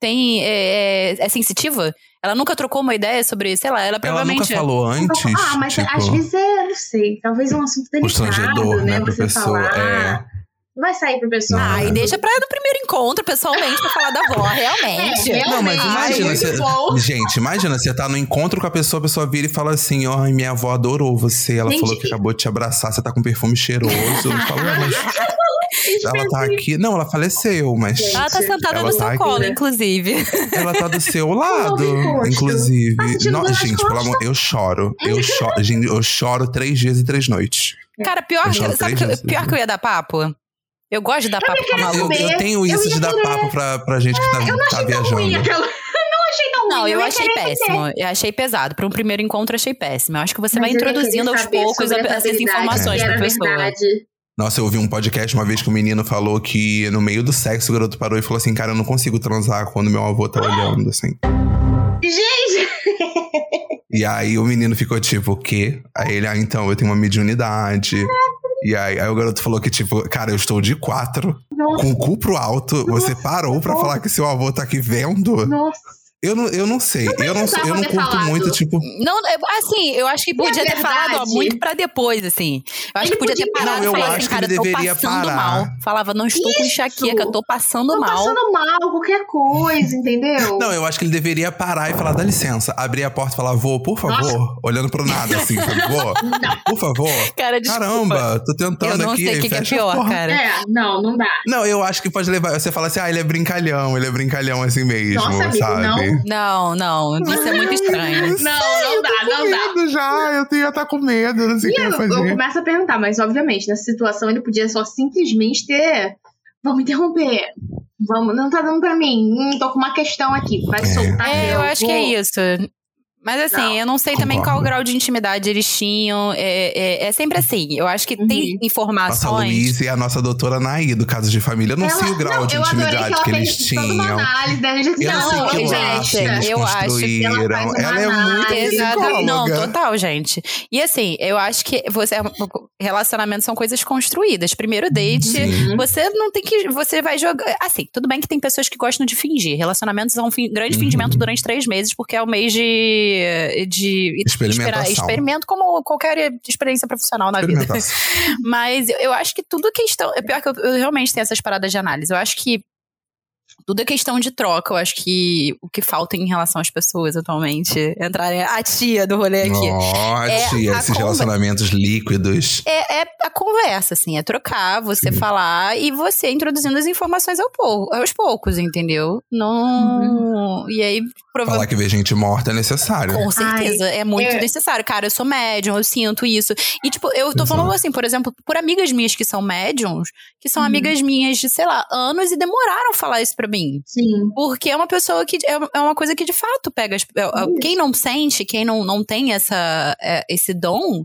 Speaker 7: tem. É, é- é sensitiva. Ela nunca trocou uma ideia sobre, sei lá, ela
Speaker 5: Ela
Speaker 7: provavelmente.
Speaker 5: nunca falou antes.
Speaker 8: Ah, mas
Speaker 5: tipo,
Speaker 8: às vezes é, não sei, talvez um assunto delicado,
Speaker 5: Constrangedor, né, pra
Speaker 8: Você
Speaker 5: pessoa,
Speaker 8: falar.
Speaker 5: é.
Speaker 8: Vai sair pro pessoal.
Speaker 7: Ah, e deixa pra no primeiro encontro, pessoalmente, pra falar da avó, *laughs* realmente.
Speaker 8: É,
Speaker 5: Não, mas imagina,
Speaker 8: muito
Speaker 5: você, gente, imagina, você tá no encontro com a pessoa, a pessoa vira e fala assim, ó, minha avó adorou você, ela
Speaker 8: Gente,
Speaker 5: falou que acabou de te abraçar, você tá com perfume cheiroso. Eu falo, "Ué, mas *laughs* ela tá aqui. Não, ela faleceu, mas
Speaker 7: Ela tá sentada
Speaker 5: Ela
Speaker 7: no seu
Speaker 5: tá aqui,
Speaker 7: colo,
Speaker 8: né?
Speaker 7: inclusive.
Speaker 5: ela tá do seu *laughs* lado, inclusive.
Speaker 8: Tá nas
Speaker 5: gente, pelo amor, eu choro. Eu choro, gente, eu choro três dias e três noites.
Speaker 7: Cara, pior,
Speaker 5: Eu
Speaker 7: sabe que, pior que eu ia dar papo? Eu gosto de dar papo com a
Speaker 5: Eu, eu tenho isso
Speaker 8: Eu
Speaker 5: de dar
Speaker 8: querer.
Speaker 5: papo pra, pra gente que tá, tá
Speaker 8: Achei tão ruim
Speaker 5: viajando.
Speaker 8: aquela. *laughs* Não achei tão ruim.
Speaker 7: Não, eu
Speaker 8: ia
Speaker 7: achei péssimo. Eu achei pesado. Pra um primeiro encontro, achei péssimo. Eu acho que você
Speaker 8: Mas
Speaker 7: vai
Speaker 8: eu
Speaker 7: introduzindo aos poucos essas informações pra pessoa.
Speaker 8: verdade.
Speaker 5: Nossa, eu ouvi um podcast uma vez que o menino falou que no meio do sexo o garoto parou e falou assim: Cara, eu não consigo transar quando meu avô tá olhando, assim.
Speaker 8: Gente,
Speaker 5: E aí o menino ficou tipo, o quê? Aí ele, ah, então, eu tenho uma mediunidade. E aí, aí o garoto falou que, tipo, cara, eu estou de quatro.
Speaker 8: Nossa,
Speaker 5: com o cu pro alto, você parou pra falar que seu avô tá aqui vendo?
Speaker 8: nossa.
Speaker 5: Eu não, eu não sei. eu não, eu não
Speaker 8: ter
Speaker 5: curto
Speaker 8: falado.
Speaker 5: muito, tipo.
Speaker 7: Não, é- assim, eu acho que podia ter falado ó, muito pra depois, assim. Eu acho
Speaker 8: Ele
Speaker 7: que podia ter
Speaker 8: podia-
Speaker 7: parado
Speaker 5: Não, eu
Speaker 7: falar
Speaker 5: acho
Speaker 7: assim,
Speaker 5: que
Speaker 7: cara, tô
Speaker 5: deveria parar.
Speaker 7: mal. Falava, não estou com
Speaker 8: Isso.
Speaker 7: enxaqueca, eu tô passando
Speaker 8: Tô
Speaker 7: mal.
Speaker 8: passando mal, qualquer coisa, entendeu?
Speaker 5: Não, eu acho que ele deveria parar e falar, dá licença. Abrir a porta e falar, vô, por favor. Olhando pro nada, assim, *laughs* sabe? Vô, por favor.
Speaker 7: Cara, desculpa.
Speaker 5: Caramba, tô tentando
Speaker 7: Eu não
Speaker 5: aqui.
Speaker 7: sei o que, que é pior, cara.
Speaker 8: É, não, não dá.
Speaker 5: Não, eu acho que pode levar. Você fala assim, ah, ele é brincalhão, ele é brincalhão assim mesmo,
Speaker 8: Nossa, amigo,
Speaker 5: sabe?
Speaker 7: Não, não, isso é muito estranho.
Speaker 8: Não, não dá, não dá.
Speaker 5: já, eu ia estar com medo, não sei o que
Speaker 8: eu,
Speaker 5: ia
Speaker 8: eu
Speaker 5: fazer.
Speaker 8: começo a perguntar, mas obviamente, nessa situação ele podia só simplesmente ter. Vamos interromper. Vamos, não tá dando pra mim. Hum, tô com uma questão aqui. Vai
Speaker 5: É.
Speaker 8: soltar.
Speaker 7: É, eu acho que é isso. Mas assim,
Speaker 8: Não,
Speaker 7: eu não sei também
Speaker 5: concordo.
Speaker 7: qual grau de intimidade eles tinham. É, é, é sempre assim. Eu acho que tem
Speaker 8: Uhum.
Speaker 5: Nossa
Speaker 7: informações.
Speaker 5: Luísa e a nossa doutora Naí, do caso de família. Eu não
Speaker 8: Ela-
Speaker 5: sei o grau
Speaker 8: não,
Speaker 5: de
Speaker 8: eu adorei
Speaker 5: intimidade
Speaker 8: ela
Speaker 5: que
Speaker 8: fez
Speaker 5: eles
Speaker 8: toda uma
Speaker 5: tinham.
Speaker 8: análise, né? A gente
Speaker 5: Eu não sei
Speaker 7: Não,
Speaker 5: que
Speaker 7: gente,
Speaker 5: laço eles
Speaker 7: eu acho que
Speaker 8: ela faz uma
Speaker 5: Ela é muito psicóloga.
Speaker 7: Não, total, gente. E assim, eu acho que você relacionamentos são coisas construídas. Primeiro date,
Speaker 5: Sim.
Speaker 7: você não tem que. Você vai jogar. Assim, tudo bem que tem pessoas que gostam de fingir. Relacionamentos são um fi- grande
Speaker 5: Uhum.
Speaker 7: fingimento durante três meses, porque é o mês de. De
Speaker 5: Experimentação.
Speaker 7: experimento como qualquer experiência profissional na vida. *laughs* Mas eu, eu acho que tudo questão. É pior que eu, eu realmente tenho essas paradas de análise. Eu acho que tudo é questão de troca. Eu acho que o que falta em relação às pessoas atualmente entrarem. A tia do rolê aqui.
Speaker 5: Ó,
Speaker 7: É
Speaker 5: tia,
Speaker 7: a
Speaker 5: esses
Speaker 7: conver-
Speaker 5: relacionamentos líquidos.
Speaker 7: É, é a conversa, assim, é trocar, você falar e você introduzindo as informações ao pou- aos poucos, entendeu? Não. E aí,
Speaker 5: Falar
Speaker 7: provavelmente.
Speaker 5: que ver gente morta é necessário.
Speaker 7: Com certeza, é muito
Speaker 8: é.
Speaker 7: necessário. Cara, eu sou médium, eu sinto isso. E, tipo, eu tô falando assim, por exemplo, por amigas minhas que são médiums, que são
Speaker 8: Uhum.
Speaker 7: amigas minhas de, sei lá, anos e demoraram a falar isso pra mim.
Speaker 8: Sim.
Speaker 7: Porque é uma pessoa que. É é uma coisa que de fato pega. é- é- Quem não sente, quem não, não tem essa, esse dom.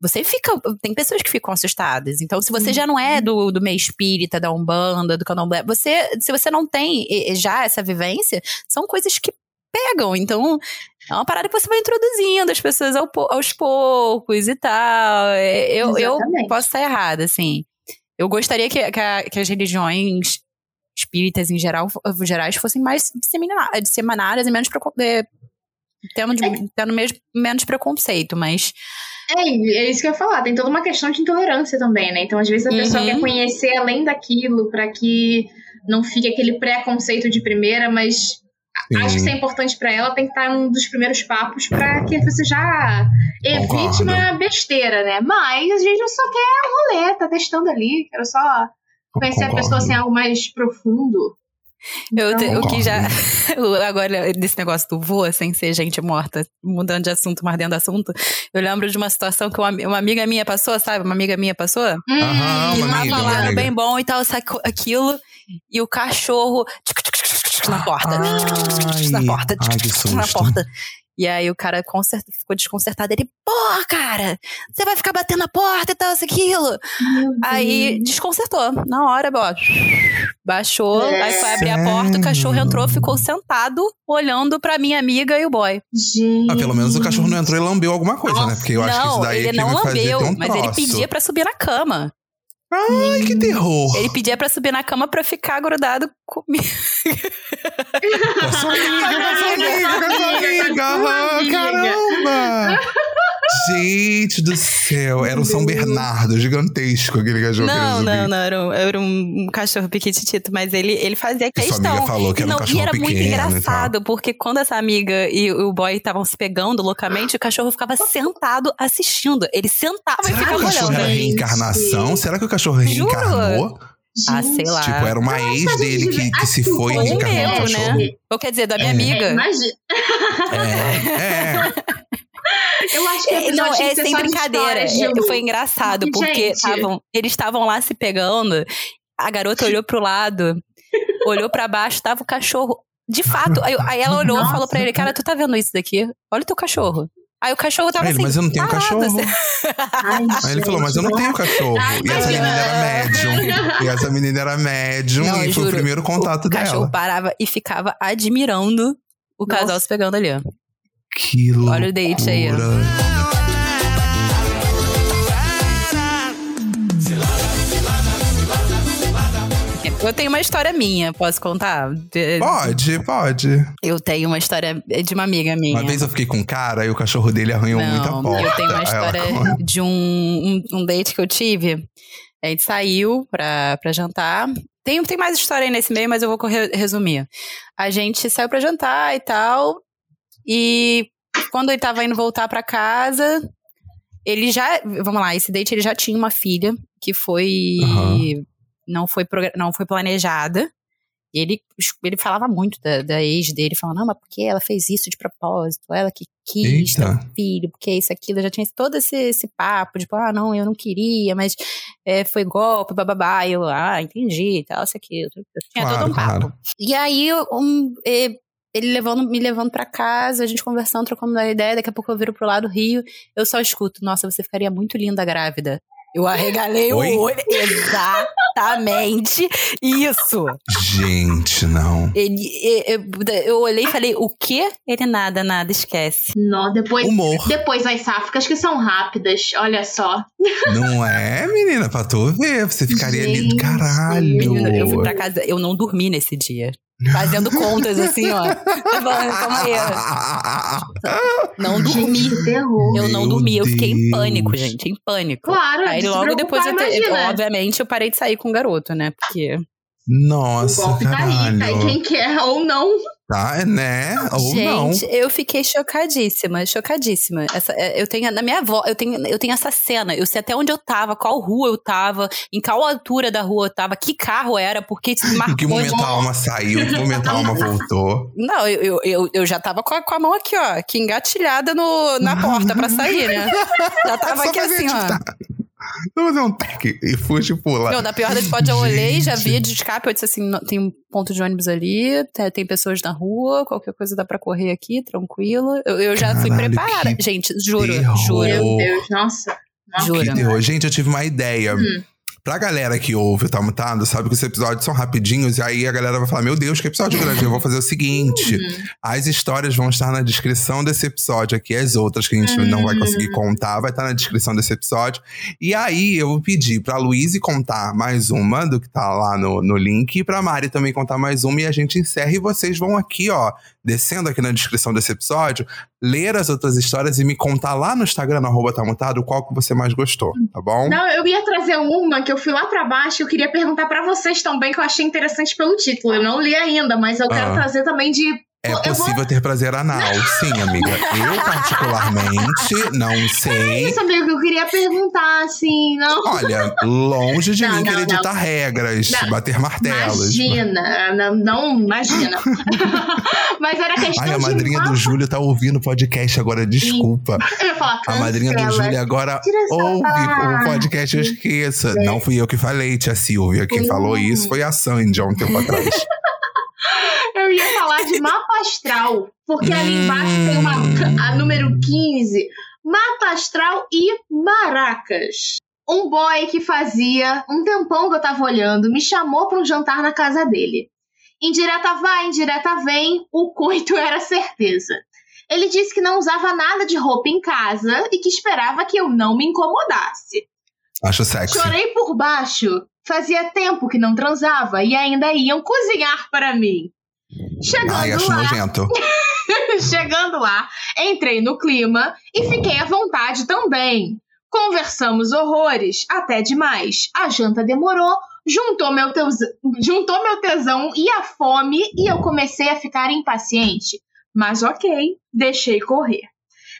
Speaker 7: Você fica. Tem pessoas que ficam assustadas. Então, se você já não é do, do meio espírita, da Umbanda, do candomblé, você, se você não tem já essa vivência, são coisas que pegam. Então, é uma parada que você vai introduzindo as pessoas ao aos poucos e tal. Eu, eu posso estar errada, assim. Eu gostaria que, que, a- que as religiões espíritas em geral, gerais fossem mais dissemina- disseminadas e menos eh, tendo, de- tendo mesmo, menos preconceito, mas
Speaker 8: É, é isso que eu ia falar. Tem toda uma questão de intolerância também, né? Então, às vezes, a pessoa
Speaker 7: Uhum.
Speaker 8: quer conhecer além daquilo pra que não fique aquele preconceito de primeira, mas
Speaker 5: Sim.
Speaker 8: acho que isso é importante pra ela, tem que estar em um dos primeiros papos pra que você já evite
Speaker 5: Concordo.
Speaker 8: uma besteira, né? Mas a gente só quer um rolê, tá testando ali, quero só conhecer a pessoa assim, algo mais profundo.
Speaker 7: eu, te- o que já. Agora, desse negócio do voa sem ser gente morta, mudando de assunto, mas dentro do assunto, eu lembro de uma situação que uma, uma amiga minha passou, sabe? Uma amiga minha passou.
Speaker 5: Aham,
Speaker 8: Hum,
Speaker 5: uma
Speaker 7: E
Speaker 5: amiga,
Speaker 7: lá, bem bom e tal, aquilo. E o cachorro tchic, tchic, tchic, na porta. na
Speaker 5: Ai,
Speaker 7: porta.
Speaker 5: ai, que
Speaker 7: na porta. E aí o cara ficou desconcertado. Ele, porra, cara, você vai ficar batendo na porta e tal, isso, aquilo. Aí desconcertou. Na hora, ó, baixou,
Speaker 8: É.
Speaker 7: aí foi abrir a porta, o cachorro entrou, ficou sentado, olhando pra minha amiga e o boy.
Speaker 8: Gente.
Speaker 5: Ah, pelo menos o cachorro não entrou e lambeu alguma coisa, né? Porque eu acho que isso
Speaker 7: não,
Speaker 5: daí é
Speaker 7: ele
Speaker 5: que
Speaker 7: não lambeu,
Speaker 5: um
Speaker 7: mas ele pedia pra subir na cama.
Speaker 5: Ai, que terror.
Speaker 7: Ele pedia pra subir na cama pra ficar grudado comigo.
Speaker 5: Com a sua amiga, com a sua amiga, com a sua amiga. Ah, Caramba! Gente do céu, era um São Bernardo gigantesco aquele cachorro
Speaker 7: Não, não, não, era um, era um cachorro piquititito, mas ele, ele fazia
Speaker 5: E sua
Speaker 7: questão.
Speaker 5: amiga falou que
Speaker 7: E
Speaker 5: era um
Speaker 7: não,
Speaker 5: cachorro
Speaker 7: e era muito
Speaker 5: pequeno tal.
Speaker 7: engraçado, porque quando essa amiga e o boy estavam se pegando loucamente, o cachorro ficava sentado assistindo. Ele sentava e
Speaker 5: Será que
Speaker 7: ficava
Speaker 5: o cachorro
Speaker 7: olhando.
Speaker 5: era
Speaker 8: Gente.
Speaker 5: reencarnação? Será que o cachorro
Speaker 7: Juro.
Speaker 5: reencarnou?
Speaker 7: Ah, sei lá.
Speaker 5: Tipo, era uma ex
Speaker 8: Nossa,
Speaker 5: dele
Speaker 8: gente,
Speaker 5: que, que se
Speaker 8: assim,
Speaker 5: foi e
Speaker 8: ou
Speaker 5: reencarnou no
Speaker 7: mesmo,
Speaker 5: cachorro.
Speaker 7: né? Ou quer dizer, da minha
Speaker 5: É.
Speaker 8: É,
Speaker 7: amiga.
Speaker 8: imagina.
Speaker 5: É, é.
Speaker 8: Eu acho que
Speaker 7: É, Não,
Speaker 8: tinha
Speaker 7: é sem brincadeira.
Speaker 8: de
Speaker 7: É, foi engraçado,
Speaker 8: Gente.
Speaker 7: porque tavam, eles estavam lá se pegando. A garota olhou pro lado, olhou pra baixo, tava o cachorro. De fato, aí, aí ela olhou e falou pra ele: Cara, tu tá vendo isso daqui? Olha o teu cachorro. Aí o cachorro tava
Speaker 5: ele,
Speaker 7: assim.
Speaker 5: mas eu não tenho
Speaker 7: parado,
Speaker 5: cachorro.
Speaker 7: assim.
Speaker 8: Ai,
Speaker 5: Aí ele falou, mas eu não tenho cachorro.
Speaker 8: Ai,
Speaker 5: E essa menina era médium. E essa menina era médium
Speaker 7: Não,
Speaker 5: e foi
Speaker 7: juro,
Speaker 5: o primeiro contato
Speaker 7: O cachorro
Speaker 5: dela.
Speaker 7: parava e ficava admirando o
Speaker 8: Nossa.
Speaker 7: casal se pegando ali.
Speaker 5: Que loucura.
Speaker 7: Olha o date aí, ó. Eu tenho uma história minha, posso contar? De-
Speaker 5: Pode, pode.
Speaker 7: Eu tenho uma história de uma amiga minha.
Speaker 5: Uma vez eu fiquei com um cara e o cachorro dele arranhou muita
Speaker 7: Não,
Speaker 5: porta.
Speaker 7: eu tenho uma
Speaker 5: ela
Speaker 7: história *laughs* de um, um, um date que eu tive. A gente saiu pra, pra jantar. Tem, tem mais história aí nesse meio, mas eu vou resumir. A gente saiu pra jantar e tal. E quando ele tava indo voltar pra casa, ele já. Vamos lá, esse date ele já tinha uma filha que foi.
Speaker 5: Aham.
Speaker 7: Não, foi não foi planejada. E ele, ele falava muito da, da ex dele, falando, não, mas porque ela fez isso de propósito, ela que quis ter um filho, porque isso, aquilo, já tinha todo esse, esse papo, tipo, ah, não, eu não queria, mas é, foi golpe, bababá, eu, ah, entendi, tal, isso, aquilo. Tinha
Speaker 5: Claro,
Speaker 7: todo um papo.
Speaker 5: claro.
Speaker 7: E aí, um, ele levando, me levando pra casa, a gente conversando, trocando uma ideia, daqui a pouco eu viro pro lado Rio, eu só escuto, nossa, você ficaria muito linda grávida. Eu arregalei
Speaker 5: Oi?
Speaker 7: o olho. *laughs* Exatamente isso.
Speaker 5: Gente, não.
Speaker 7: Ele, eu, eu olhei e falei, o quê? Ele nada, nada, esquece.
Speaker 8: Não, depois,
Speaker 5: Humor.
Speaker 8: depois as sáficas que são rápidas, olha só.
Speaker 5: Não é, menina? Pra tu ver. Você ficaria ali.
Speaker 8: Gente.
Speaker 5: Caralho.
Speaker 7: Menina, eu fui pra casa, eu não dormi nesse dia. Fazendo contas assim, ó. *laughs* Calma aí. Não dormi.
Speaker 8: Gente, que terror.
Speaker 7: Eu não dormi, eu fiquei em
Speaker 5: Deus.
Speaker 7: pânnico, gente, em pânico.
Speaker 8: Claro,
Speaker 7: Aí logo depois, eu te-
Speaker 8: imagina.
Speaker 7: obviamente, eu parei de sair com o garoto, né? Porque.
Speaker 5: Nossa,
Speaker 8: o golpe tá aí,
Speaker 5: caralho.
Speaker 8: tá aí quem quer ou não.
Speaker 5: Tá, né? Ou não.
Speaker 7: Gente, eu fiquei chocadíssima, chocadíssima. Essa, é, eu tenho na minha avó, eu tenho, eu tenho essa cena. Eu sei até onde eu tava, qual rua eu tava, em qual altura da rua eu tava, que carro era, porque se
Speaker 5: Em *laughs*
Speaker 7: marcou.
Speaker 5: que momento a alma saiu? Em que momento a alma voltou?
Speaker 7: Não, eu, eu, eu, eu já tava com a, com a mão aqui, ó, aqui engatilhada no, na porta pra sair, né? *laughs* Já tava aqui assim, ó.
Speaker 5: Vou fazer um tec e fuge e pula.
Speaker 7: Não, na pior das hipóteses, eu olhei, já vi de escape, eu disse assim, tem um ponto de ônibus ali, te- tem pessoas na rua, qualquer coisa dá pra correr aqui, tranquilo. Eu, eu já fui
Speaker 5: Caralho,
Speaker 7: preparada.
Speaker 5: que
Speaker 7: Gente, juro,
Speaker 5: terror.
Speaker 7: juro,
Speaker 8: Meu Deus, nossa. Nossa.
Speaker 7: juro.
Speaker 5: Que terror. Gente, eu tive uma ideia.
Speaker 8: Hum.
Speaker 5: Pra galera que ouve o Tá Mutado, sabe que os episódios são rapidinhos e aí a galera vai falar: Meu Deus, que episódio grande. Eu vou fazer o seguinte:
Speaker 8: Uhum.
Speaker 5: as histórias vão estar na descrição desse episódio aqui, as outras que a gente não vai conseguir contar, vai estar na descrição desse episódio. E aí eu vou pedir pra Luíse contar mais uma do que tá lá no, no link, e pra Mari também contar mais uma, e a gente encerra. E vocês vão aqui, ó, descendo aqui na descrição desse episódio, ler as outras histórias e me contar lá no Instagram, no arroba tá mutado, qual que você mais gostou, tá bom?
Speaker 8: Não, eu ia trazer uma que eu fui lá pra baixo e eu queria perguntar pra vocês também, que eu achei interessante pelo título. Eu não li ainda, mas eu quero
Speaker 5: Ah.
Speaker 8: trazer também de.
Speaker 5: É
Speaker 8: eu vou-
Speaker 5: possível ter prazer anal, *laughs* sim, amiga. Eu, particularmente, não sei.
Speaker 8: Isso, amigo, que eu queria perguntar, assim, não.
Speaker 5: Olha, longe de
Speaker 8: Não,
Speaker 5: mim
Speaker 8: não,
Speaker 5: querer ditar regras,
Speaker 8: Não.
Speaker 5: bater martelos.
Speaker 8: Imagina, não, não imagina. *laughs* Mas era questão
Speaker 5: Ai, a
Speaker 8: de.
Speaker 5: madrinha do Júlio tá ouvindo o podcast agora, desculpa.
Speaker 8: Eu ia falar,
Speaker 5: A madrinha do. Júlio agora ouve o podcast, eu esqueça. Não fui eu que falei, tia Silvia. Quem falou isso foi a Sandy há um tempo atrás.
Speaker 8: Eu ia falar de mapa astral, porque ali embaixo tem uma a número 15, mapa astral e maracas. Um boy que fazia um tempão que eu tava olhando me chamou para um jantar na casa dele. Indireta vai, indireta vem, o coito *laughs* era certeza. Ele disse que não usava nada de roupa em casa e que esperava que eu não me incomodasse.
Speaker 5: Acho sexy.
Speaker 8: Chorei por baixo. Fazia tempo que não transava e ainda iam cozinhar para mim. Chegando
Speaker 5: Ai, acho
Speaker 8: lá,
Speaker 5: nojento. *laughs*
Speaker 8: chegando lá, entrei no clima e fiquei à vontade também. Conversamos horrores, até demais. A janta demorou, juntou meu, juntou meu tesão e a fome e eu comecei a ficar impaciente. Mas ok, deixei correr.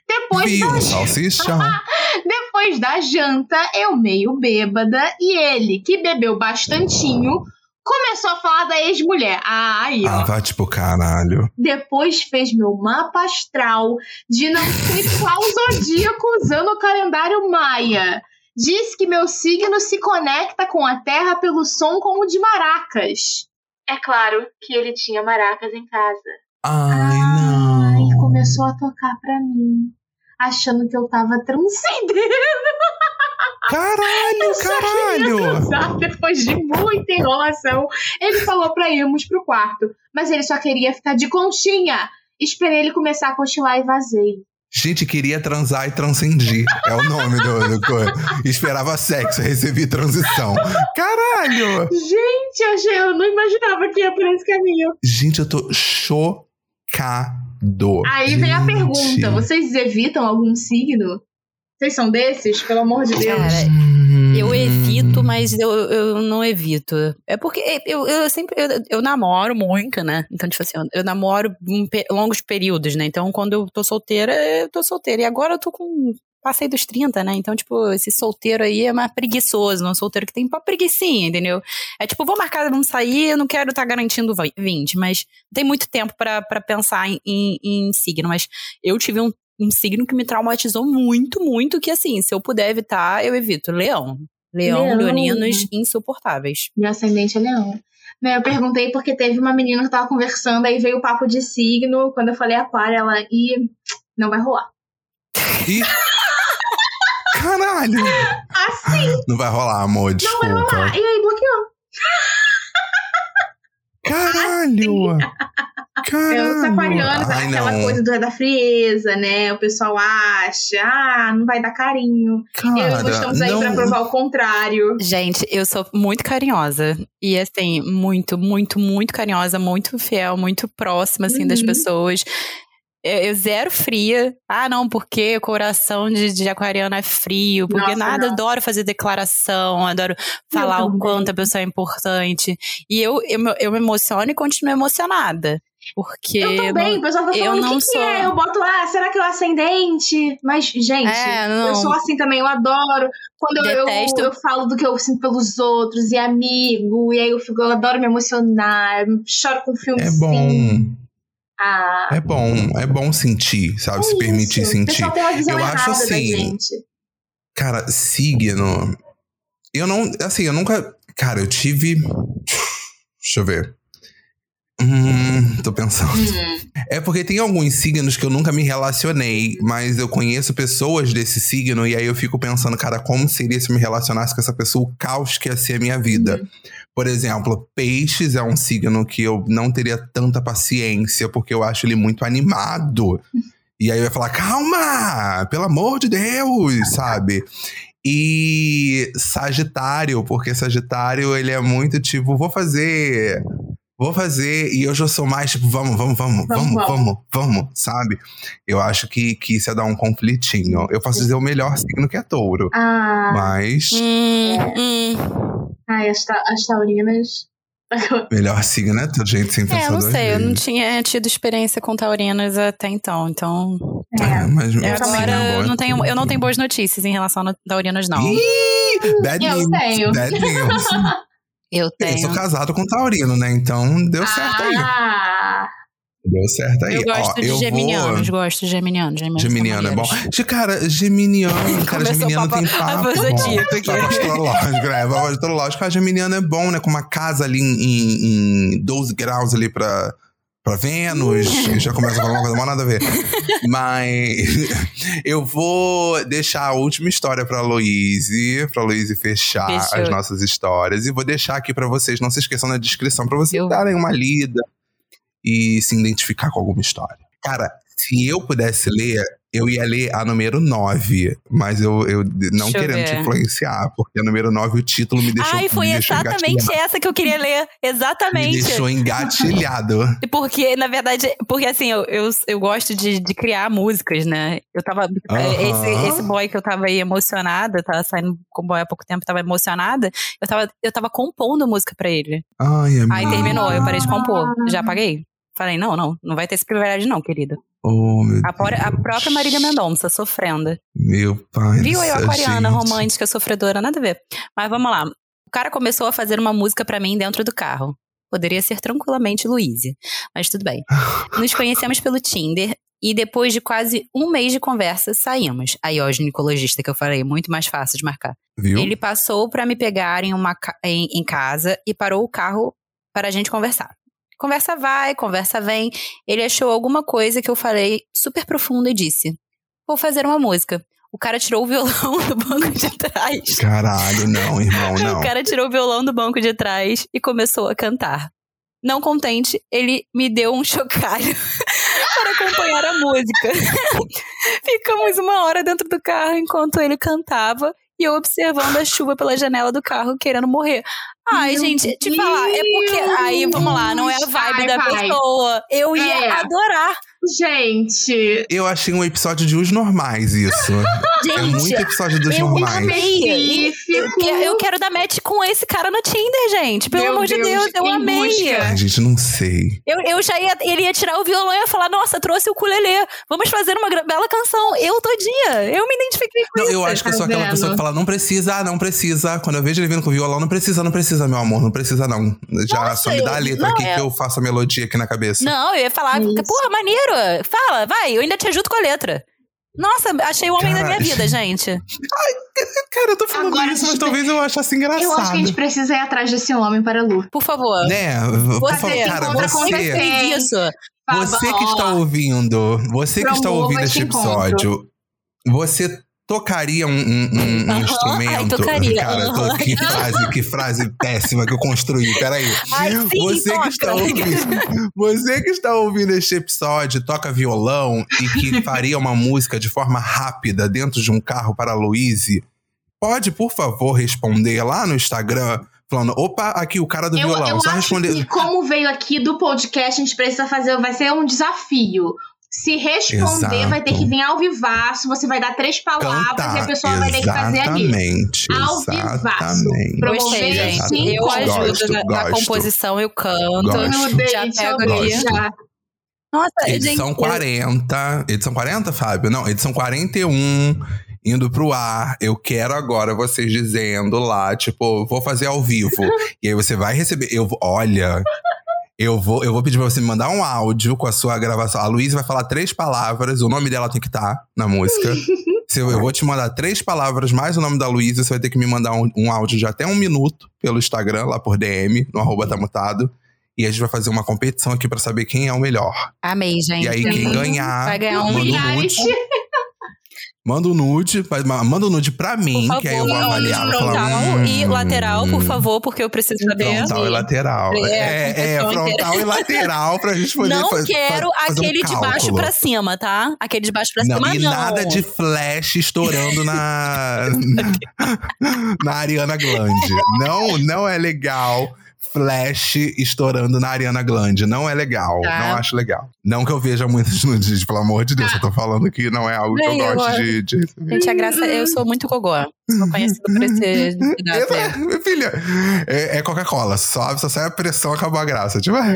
Speaker 8: Depois
Speaker 5: Viu,
Speaker 8: da
Speaker 5: salsichão. *laughs*
Speaker 8: depois da janta, eu meio bêbada e ele, que bebeu bastantinho, começou a falar da ex-mulher. Ah, aí.
Speaker 5: Ah, vai tipo caralho.
Speaker 8: Depois fez meu mapa astral de não sei *laughs* qual zodíaco usando o calendário maia. Diz que meu signo se conecta com a Terra pelo som como de maracas. É claro que ele tinha maracas em casa.
Speaker 5: Ai, não.
Speaker 8: começou a tocar pra mim, achando que eu tava transcendendo.
Speaker 5: Caralho, caralho.
Speaker 8: Transar Depois de muita enrolação, ele falou pra irmos pro quarto, mas ele só queria ficar de conchinha. Esperei ele começar a cochilar e vazei.
Speaker 5: Gente, queria transar e transcendir. É o nome do, do. Esperava sexo, recebi transição. Caralho!
Speaker 8: Gente, eu não imaginava que ia por esse caminho.
Speaker 5: Gente, eu tô chocado.
Speaker 8: Aí vem a pergunta: vocês evitam algum signo? Vocês são desses? Pelo amor de Deus.
Speaker 7: Cara,
Speaker 5: Hum.
Speaker 7: eu evito, mas eu, eu não evito. É porque eu, eu sempre. Eu, eu namoro muito, né? Então, tipo assim, eu, eu namoro em pe- longos períodos, né? Então, quando eu tô solteira, eu tô solteira. E agora eu tô com. Passei dos 30, né? Então, tipo, esse solteiro aí é mais preguiçoso, não solteiro que tem uma preguiçinha, entendeu? É tipo, vou marcar, vamos sair, eu não quero estar garantindo vai- 20, mas tem muito tempo pra pra pensar em, em, em signo. Mas eu tive um, um signo que me traumatizou muito, muito, que assim, se eu puder evitar, eu evito. Leão. Leão,
Speaker 8: Leão.
Speaker 7: leoninos insuportáveis.
Speaker 8: Meu ascendente é leão. Eu perguntei porque teve uma menina que tava conversando, aí veio o papo de signo. Quando eu falei aquário, ela, e não vai rolar.
Speaker 5: Caralho!
Speaker 8: Assim,
Speaker 5: Não vai rolar, amor, desculpa.
Speaker 8: ah, e aí bloqueou.
Speaker 5: Caralho! Caralho!
Speaker 8: Os aquarianos,
Speaker 5: Ai,
Speaker 8: aquela
Speaker 5: não.
Speaker 8: coisa do, da frieza, né? O pessoal acha, ah, não vai dar carinho. eu e
Speaker 5: Cara,
Speaker 8: Lu estamos aí
Speaker 5: não...
Speaker 8: pra provar o contrário.
Speaker 7: Gente, eu sou muito carinhosa. E assim, muito, muito, muito carinhosa, muito fiel, muito próxima, assim, das
Speaker 8: Uhum.
Speaker 7: pessoas. Eu, eu zero fria. Ah, não, porque o coração de, de aquariano é frio. Porque
Speaker 8: Nossa,
Speaker 7: nada,
Speaker 8: não.
Speaker 7: adoro fazer declaração, adoro falar o quanto a pessoa é importante. E eu, eu, me- eu me emociono e continuo emocionada. Porque.
Speaker 8: Eu também, o pessoal tá
Speaker 7: eu
Speaker 8: falando, o
Speaker 7: não
Speaker 8: que, que
Speaker 7: sou-
Speaker 8: é? Eu boto, ah, será que é o ascendente? Mas, gente,
Speaker 7: É, não.
Speaker 8: eu sou assim também, eu adoro. Quando eu, eu, eu falo do que eu sinto pelos outros, e amigo, e aí eu fico, eu adoro me emocionar, choro com filme
Speaker 5: É
Speaker 8: sim.
Speaker 5: Bom,
Speaker 8: Ah,
Speaker 5: é bom, é bom sentir, sabe? Se
Speaker 8: é
Speaker 5: permitir
Speaker 8: isso. O
Speaker 5: sentir. Eu acho assim. Cara, signo. Eu não. Assim, eu nunca. Cara, eu tive. Deixa eu ver. Hum, *laughs* tô pensando.
Speaker 8: Hum.
Speaker 5: É porque tem alguns signos que eu nunca me relacionei, mas eu conheço pessoas desse signo e aí eu fico pensando, cara, como seria se eu me relacionasse com essa pessoa, o caos que ia ser a minha vida. Por exemplo, peixes é um signo que eu não teria tanta paciência, porque eu acho ele muito animado. E aí eu ia falar, calma, pelo amor de Deus, sabe? E Sagitário, porque Sagitário ele é muito tipo, vou fazer, vou fazer, e hoje eu sou mais tipo, vamos, vamos, vamos,
Speaker 8: Vamos,
Speaker 5: vamos, vamos, vamos, sabe? Eu acho que, que isso ia dar um conflitinho. Eu posso dizer o melhor signo que é touro,
Speaker 8: Ah,
Speaker 5: mas
Speaker 7: Hum,
Speaker 8: É.
Speaker 7: hum.
Speaker 8: ai, as, ta- as taurinas. *laughs*
Speaker 5: melhor signo é todo gente sem
Speaker 7: É,
Speaker 5: pensar
Speaker 7: eu não sei, eu não
Speaker 5: vezes.
Speaker 7: tinha tido experiência com taurinas até então, então
Speaker 5: É, mas
Speaker 7: eu
Speaker 5: assim,
Speaker 7: agora
Speaker 5: é bom,
Speaker 7: eu
Speaker 5: é
Speaker 7: não tenho, eu não tenho boas notícias em relação a taurinas não.
Speaker 5: Ih, bad
Speaker 8: Eu
Speaker 5: news,
Speaker 8: tenho.
Speaker 5: bad news. *laughs*
Speaker 7: Eu
Speaker 5: Eu
Speaker 7: tenho.
Speaker 5: sou casado com taurino, né? Então deu certo aí.
Speaker 8: Ah,
Speaker 5: Deu certo aí.
Speaker 7: Eu gosto
Speaker 5: Ó,
Speaker 7: de
Speaker 5: eu
Speaker 7: geminianos,
Speaker 5: vou...
Speaker 7: gosto de geminianos. Geminianos, são
Speaker 5: Geminiano é bom. De cara, geminiano, cara, geminiano
Speaker 7: o papo-
Speaker 5: tem papo. astrológico, é. Papo astrológico. A geminiano é bom, né? Com uma casa ali em, em, em 12 graus ali pra, pra Vênus. *laughs* já começa a falar uma coisa mal nada a ver. Mas *laughs* eu vou deixar a última história pra Luíse, pra Luíse fechar
Speaker 7: Fechou.
Speaker 5: as nossas histórias. E vou deixar aqui pra vocês, não se esqueçam na descrição, pra vocês
Speaker 7: Eu-
Speaker 5: darem uma lida e se identificar com alguma história. Cara, se eu pudesse ler, eu ia ler a número 9, mas eu, eu não
Speaker 7: Deixa eu
Speaker 5: querendo te
Speaker 7: ver.
Speaker 5: influenciar, porque a número 9, o título me deixou
Speaker 7: Ai, foi
Speaker 5: me deixou
Speaker 7: exatamente essa que eu queria ler.
Speaker 5: Me
Speaker 7: Exatamente.
Speaker 5: deixou engatilhado. *laughs*
Speaker 7: Porque, na verdade, porque assim, eu, eu, eu gosto de, de criar músicas, né? Eu tava.
Speaker 5: Aham.
Speaker 7: Esse, esse boy que eu tava aí emocionada, tava saindo com o boy há pouco tempo, tava emocionada. Eu tava, eu tava compondo música pra ele.
Speaker 5: Ai, amiga.
Speaker 7: Aí terminou, eu parei de compor. Já apaguei. Falei, não, não, não vai ter esse privilégio, não, querida.
Speaker 5: Oh,
Speaker 7: A, por- a própria Marília Mendonça, sofrendo.
Speaker 5: Meu pai.
Speaker 7: Viu
Speaker 5: céu,
Speaker 7: aquariana,
Speaker 5: gente.
Speaker 7: romântica, sofredora, nada a ver. Mas vamos lá. O cara começou a fazer uma música pra mim dentro do carro. Poderia ser tranquilamente Luíse, mas tudo bem. *laughs* Nos conhecemos pelo Tinder e depois de quase um mês de conversa, saímos. Aí, ó, o ginecologista que eu falei, muito mais fácil de marcar.
Speaker 5: Viu?
Speaker 7: Ele passou pra me pegar em, uma, em, em casa e parou o carro para a gente conversar. Conversa vai, conversa vem. Ele achou alguma coisa que eu falei super profundo e disse: Vou fazer uma música. O cara tirou o violão do banco de trás.
Speaker 5: Caralho, não, irmão, *laughs* não.
Speaker 7: O cara tirou o violão do banco de trás e começou a cantar. Não contente, ele me deu um chocalho *laughs* para acompanhar a música. *laughs* Ficamos uma hora dentro do carro enquanto ele cantava e eu observando a chuva pela janela do carro querendo morrer. Ai,
Speaker 8: Meu
Speaker 7: gente, te falar, é porque. Aí, vamos lá, não é a vibe
Speaker 8: Vai,
Speaker 7: da
Speaker 8: vai.
Speaker 7: pessoa. Eu ia
Speaker 8: É.
Speaker 7: adorar.
Speaker 8: Gente,
Speaker 5: Eu achei um episódio de Os Normais, isso. é muito
Speaker 7: Gente,
Speaker 5: episódio dos
Speaker 7: eu
Speaker 5: Normais.
Speaker 7: amei. Eu, quero dar match com esse cara no Tinder, gente. Pelo
Speaker 8: Meu
Speaker 7: amor de
Speaker 8: Deus,
Speaker 7: Deus, eu amei.
Speaker 8: busca.
Speaker 5: Ai, gente, não sei.
Speaker 7: Eu, eu já ia, ele ia tirar o violão e ia falar: Nossa, trouxe o ukulele. Vamos fazer uma bela canção. Eu todinha. Eu me identifiquei com
Speaker 5: Não,
Speaker 7: isso.
Speaker 5: eu acho que eu
Speaker 8: tá
Speaker 5: sou aquela
Speaker 8: vendo?
Speaker 5: pessoa que fala, não precisa, não precisa. Quando eu vejo ele vindo com violão, não precisa, não precisa, meu amor, não precisa, não. Já
Speaker 7: Nossa,
Speaker 5: só me dá a letra
Speaker 7: não,
Speaker 5: aqui
Speaker 7: é-
Speaker 5: que eu faço a melodia aqui na cabeça.
Speaker 7: Não, eu ia falar,
Speaker 8: Isso.
Speaker 7: porra, maneiro. Fala, vai, eu ainda te ajudo com a letra. Nossa, achei o homem da minha
Speaker 5: Cara,
Speaker 7: vida, *laughs* gente.
Speaker 5: Cara, eu tô falando
Speaker 8: Agora,
Speaker 5: isso, mas
Speaker 8: gente,
Speaker 5: talvez eu achasse engraçado.
Speaker 8: eu acho que a gente precisa ir atrás desse homem para a Lu.
Speaker 7: Por favor.
Speaker 5: Né? Por
Speaker 7: Você
Speaker 5: favor, cara,
Speaker 8: com
Speaker 5: você.
Speaker 7: isso.
Speaker 5: Você que está ouvindo, você que está ouvindo
Speaker 8: esse
Speaker 5: este episódio, você tocaria um, um- um- um
Speaker 7: Aham,
Speaker 5: instrumento?
Speaker 7: ai, tocaria,
Speaker 5: Cara,
Speaker 7: aham.
Speaker 5: que frase, que frase péssima que eu construí. Peraí.
Speaker 7: Ai, sim,
Speaker 5: você
Speaker 7: toca.
Speaker 5: que está ouvindo, você que está ouvindo este episódio, toca violão e que *laughs* faria uma música de forma rápida dentro de um carro para a Louise, pode, por favor, responder lá no Instagram falando: "Opa, aqui o cara do
Speaker 8: Eu,
Speaker 5: violão".
Speaker 8: eu
Speaker 5: Só
Speaker 8: acho
Speaker 5: responder.
Speaker 8: que, como veio aqui do podcast, a gente precisa fazer. Vai ser um desafio. Se responder,
Speaker 5: Exato.
Speaker 8: vai ter que vir ao vivaço. Você vai dar três palavras
Speaker 5: Cantar.
Speaker 8: e a pessoa vai ter que fazer ali.
Speaker 5: Exatamente.
Speaker 8: Ao vivaço.
Speaker 5: Exatamente.
Speaker 8: Promover
Speaker 7: gente.
Speaker 8: cinco
Speaker 7: Eu ajudo
Speaker 5: Gosto,
Speaker 7: na, na composição, eu canto.
Speaker 5: Gosto.
Speaker 7: Já pego
Speaker 8: já.
Speaker 7: Nossa,
Speaker 5: Edição
Speaker 7: gente.
Speaker 5: 40. Edição 40, Fábio? Não, edição 41. Indo pro ar, eu quero agora vocês dizendo lá, tipo, vou fazer ao vivo. *laughs* e aí você vai receber. Eu, vou- olha, eu vou, eu vou pedir pra você me mandar um áudio com a sua gravação. A Luísa vai falar três palavras, o nome dela tem que estar na música. *laughs* Eu, eu vou te mandar três palavras, mais o nome da Luísa, você vai ter que me mandar um, um áudio de até um minuto pelo Instagram, lá por DM, no arroba tá mutado. E a gente vai fazer uma competição aqui pra saber quem é o melhor.
Speaker 7: Amei, gente.
Speaker 5: E aí, quem ganhar,
Speaker 7: Vai ganhar um
Speaker 5: manda um nude. Manda um nude, manda um nude pra mim,
Speaker 7: Por
Speaker 5: que aí eu vou
Speaker 7: favor,
Speaker 5: avaliar. falar,
Speaker 7: frontal e
Speaker 5: hum,
Speaker 7: lateral, por favor, porque eu preciso saber.
Speaker 5: Frontal e lateral.
Speaker 7: É,
Speaker 5: É, é,
Speaker 7: competição
Speaker 5: frontal e *laughs* lateral pra gente poder
Speaker 7: Não
Speaker 5: fa- fa-
Speaker 7: quero
Speaker 5: fazer um
Speaker 7: aquele de baixo pra cima, tá? Aquele de baixo pra
Speaker 5: Não,
Speaker 7: cima,
Speaker 5: e
Speaker 7: não.
Speaker 5: nada de flash estourando na, *laughs* na Ariana Grande. Não, não é legal flash estourando na Ariana Grande. Não é legal.
Speaker 7: Tá.
Speaker 5: Não acho legal. Não que eu veja muitos *laughs* nudes, pelo amor de Deus. Eu tô falando que não é algo que eu gosto de, de
Speaker 7: Gente, a graça, eu sou muito gogó. Sou conhecida por esse. *laughs*
Speaker 5: Eita, minha filha, é, é Coca-Cola. Só, só sai a pressão, acabou a graça. Tipo, ah,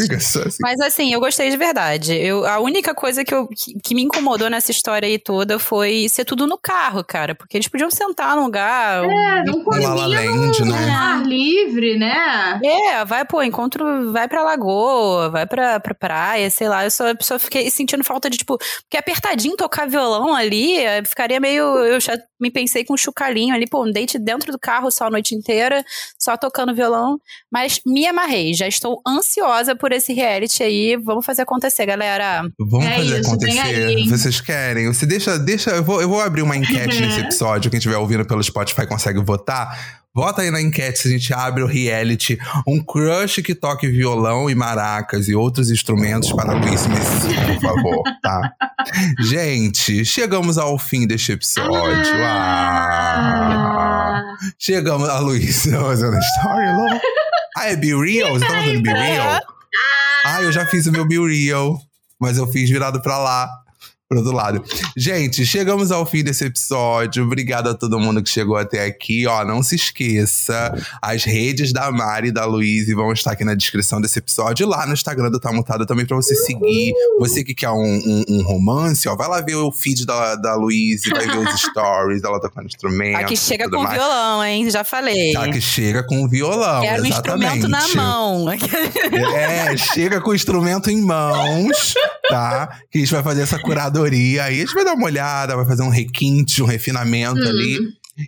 Speaker 5: fica só assim.
Speaker 7: Mas assim, eu gostei de verdade. Eu, a única coisa que, eu, que, que me incomodou nessa história aí toda foi ser tudo no carro, cara. Porque eles podiam sentar num lugar.
Speaker 8: É, não
Speaker 5: Um La La
Speaker 8: combina
Speaker 5: Land,
Speaker 8: no
Speaker 5: né?
Speaker 8: ar livre, né?
Speaker 7: É, vai, pô, encontro, vai pra lagoa, vai pra, pra praia, sei lá. Eu só, eu só fiquei sentindo falta de, tipo, porque apertadinho tocar violão ali, eh, ficaria meio. Eu já me pensei com um chucalinho ali, pô, um date dentro do carro só a noite inteira, só tocando violão. Mas me amarrei, já estou ansiosa por esse reality aí. Vamos fazer acontecer, galera.
Speaker 5: Vamos
Speaker 8: É
Speaker 5: fazer
Speaker 8: isso,
Speaker 5: acontecer.
Speaker 8: aí?
Speaker 5: Vocês querem? Você deixa, deixa. Eu vou, eu vou abrir uma *laughs* enquete nesse episódio. Quem estiver ouvindo pelo Spotify consegue votar. Vota aí na enquete se a gente abre o reality. Um crush que toque violão e maracas e outros instrumentos para Messi, por favor, tá? *laughs* gente, chegamos ao fim deste episódio. Ah. Chegamos a. Tá fazendo story, Lu? Ah, é Be Real? Você tá fazendo Be Real? Ah, eu já fiz o meu Be Real, mas eu fiz virado pra lá, pro outro lado. Gente, chegamos ao fim desse episódio. Obrigado a todo mundo que chegou até aqui. Ó, não se esqueça, as redes da Mari e da Luíse vão estar aqui na descrição desse episódio. E lá no Instagram do Tá Mutado também pra você seguir. Você que quer um, um- um romance, ó, vai lá ver o feed da, da Luíse, vai ver os *laughs* stories dela tocando instrumento.
Speaker 7: Aqui chega com
Speaker 5: mais.
Speaker 7: violão, hein? Já falei.
Speaker 5: Tá, que chega com violão.
Speaker 7: Quero um
Speaker 5: exatamente.
Speaker 7: instrumento na mão.
Speaker 5: É, chega com o instrumento em mãos, tá? Que a gente vai fazer essa curadoria. Aí a gente vai dar uma olhada, vai fazer um requinte, um refinamento
Speaker 8: Hum.
Speaker 5: ali.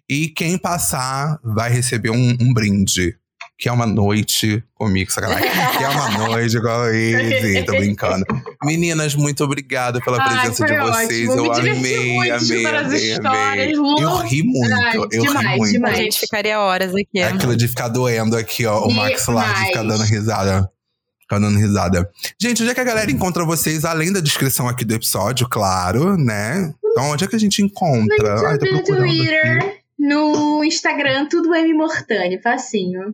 Speaker 5: E quem passar vai receber um, um brinde. Que é uma noite comigo, sacanagem. *laughs* Que é uma noite com a Luísa, tô brincando. Meninas, muito obrigado pela
Speaker 8: Ai,
Speaker 5: presença
Speaker 8: foi
Speaker 5: de vocês.
Speaker 8: ótimo.
Speaker 5: Eu amei,
Speaker 8: muito
Speaker 5: amei, amei, amei. Eu ri muito,
Speaker 8: Ai,
Speaker 5: eu
Speaker 8: demais,
Speaker 5: ri muito.
Speaker 8: demais.
Speaker 7: A gente ficaria horas aqui.
Speaker 5: É aquilo de ficar doendo aqui, ó, o maxilar de ficar dando risada. Ficar dando risada. Gente, onde é que a galera encontra vocês, além da descrição aqui do episódio, claro, né? Então, onde é que a gente encontra? Ai, tô
Speaker 8: no
Speaker 5: procurando aqui.
Speaker 8: Twitter, no Instagram, tudo M Mortani, facinho.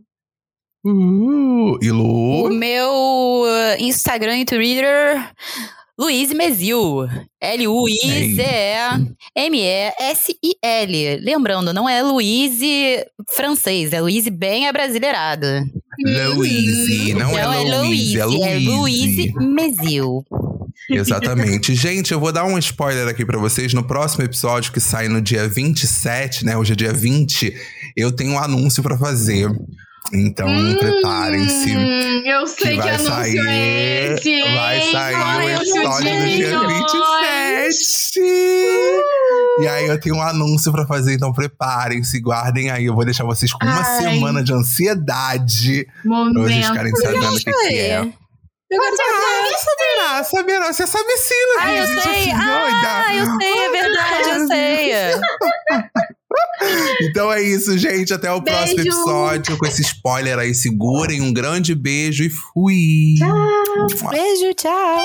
Speaker 5: Uh, e
Speaker 7: O
Speaker 5: Lu?
Speaker 7: meu uh, Instagram e Twitter, Luiz Mesil. L-U-I-Z-E-M-E-S-I-L. Lembrando, não é Luiz francês, é Luiz bem abrasileirado.
Speaker 5: Louise, não, é Louise, é
Speaker 7: é Luiz
Speaker 5: Louise.
Speaker 7: Mesil.
Speaker 5: Exatamente. Gente, eu vou dar um spoiler aqui pra vocês. No próximo episódio, que sai no dia 27, né? Hoje é dia 20, eu tenho um anúncio pra fazer. Então, preparem-se.
Speaker 8: Hum, eu
Speaker 5: Que
Speaker 8: sei que,
Speaker 5: vai
Speaker 8: anúncio
Speaker 5: sair,
Speaker 8: é esse,
Speaker 5: vai sair
Speaker 8: Ai,
Speaker 5: o
Speaker 8: eu
Speaker 5: episódio do dia
Speaker 8: nós.
Speaker 5: 27. E aí eu tenho um anúncio pra fazer, então preparem-se, guardem aí. Eu vou deixar vocês com uma
Speaker 8: Ai.
Speaker 5: semana de ansiedade pra vocês
Speaker 8: Momento.
Speaker 5: ficarem sabendo o que, que é. Ah, saberá, saberá. Você sabe sim,
Speaker 7: Ah, eu
Speaker 5: Luiz,
Speaker 7: sei. Ah, eu sei, é verdade, eu sei. *laughs* *laughs*
Speaker 5: Então é isso, gente. Até o próximo
Speaker 8: Beijo.
Speaker 5: episódio com esse spoiler aí. Segurem. Um grande beijo e fui.
Speaker 7: Beijo, tchau.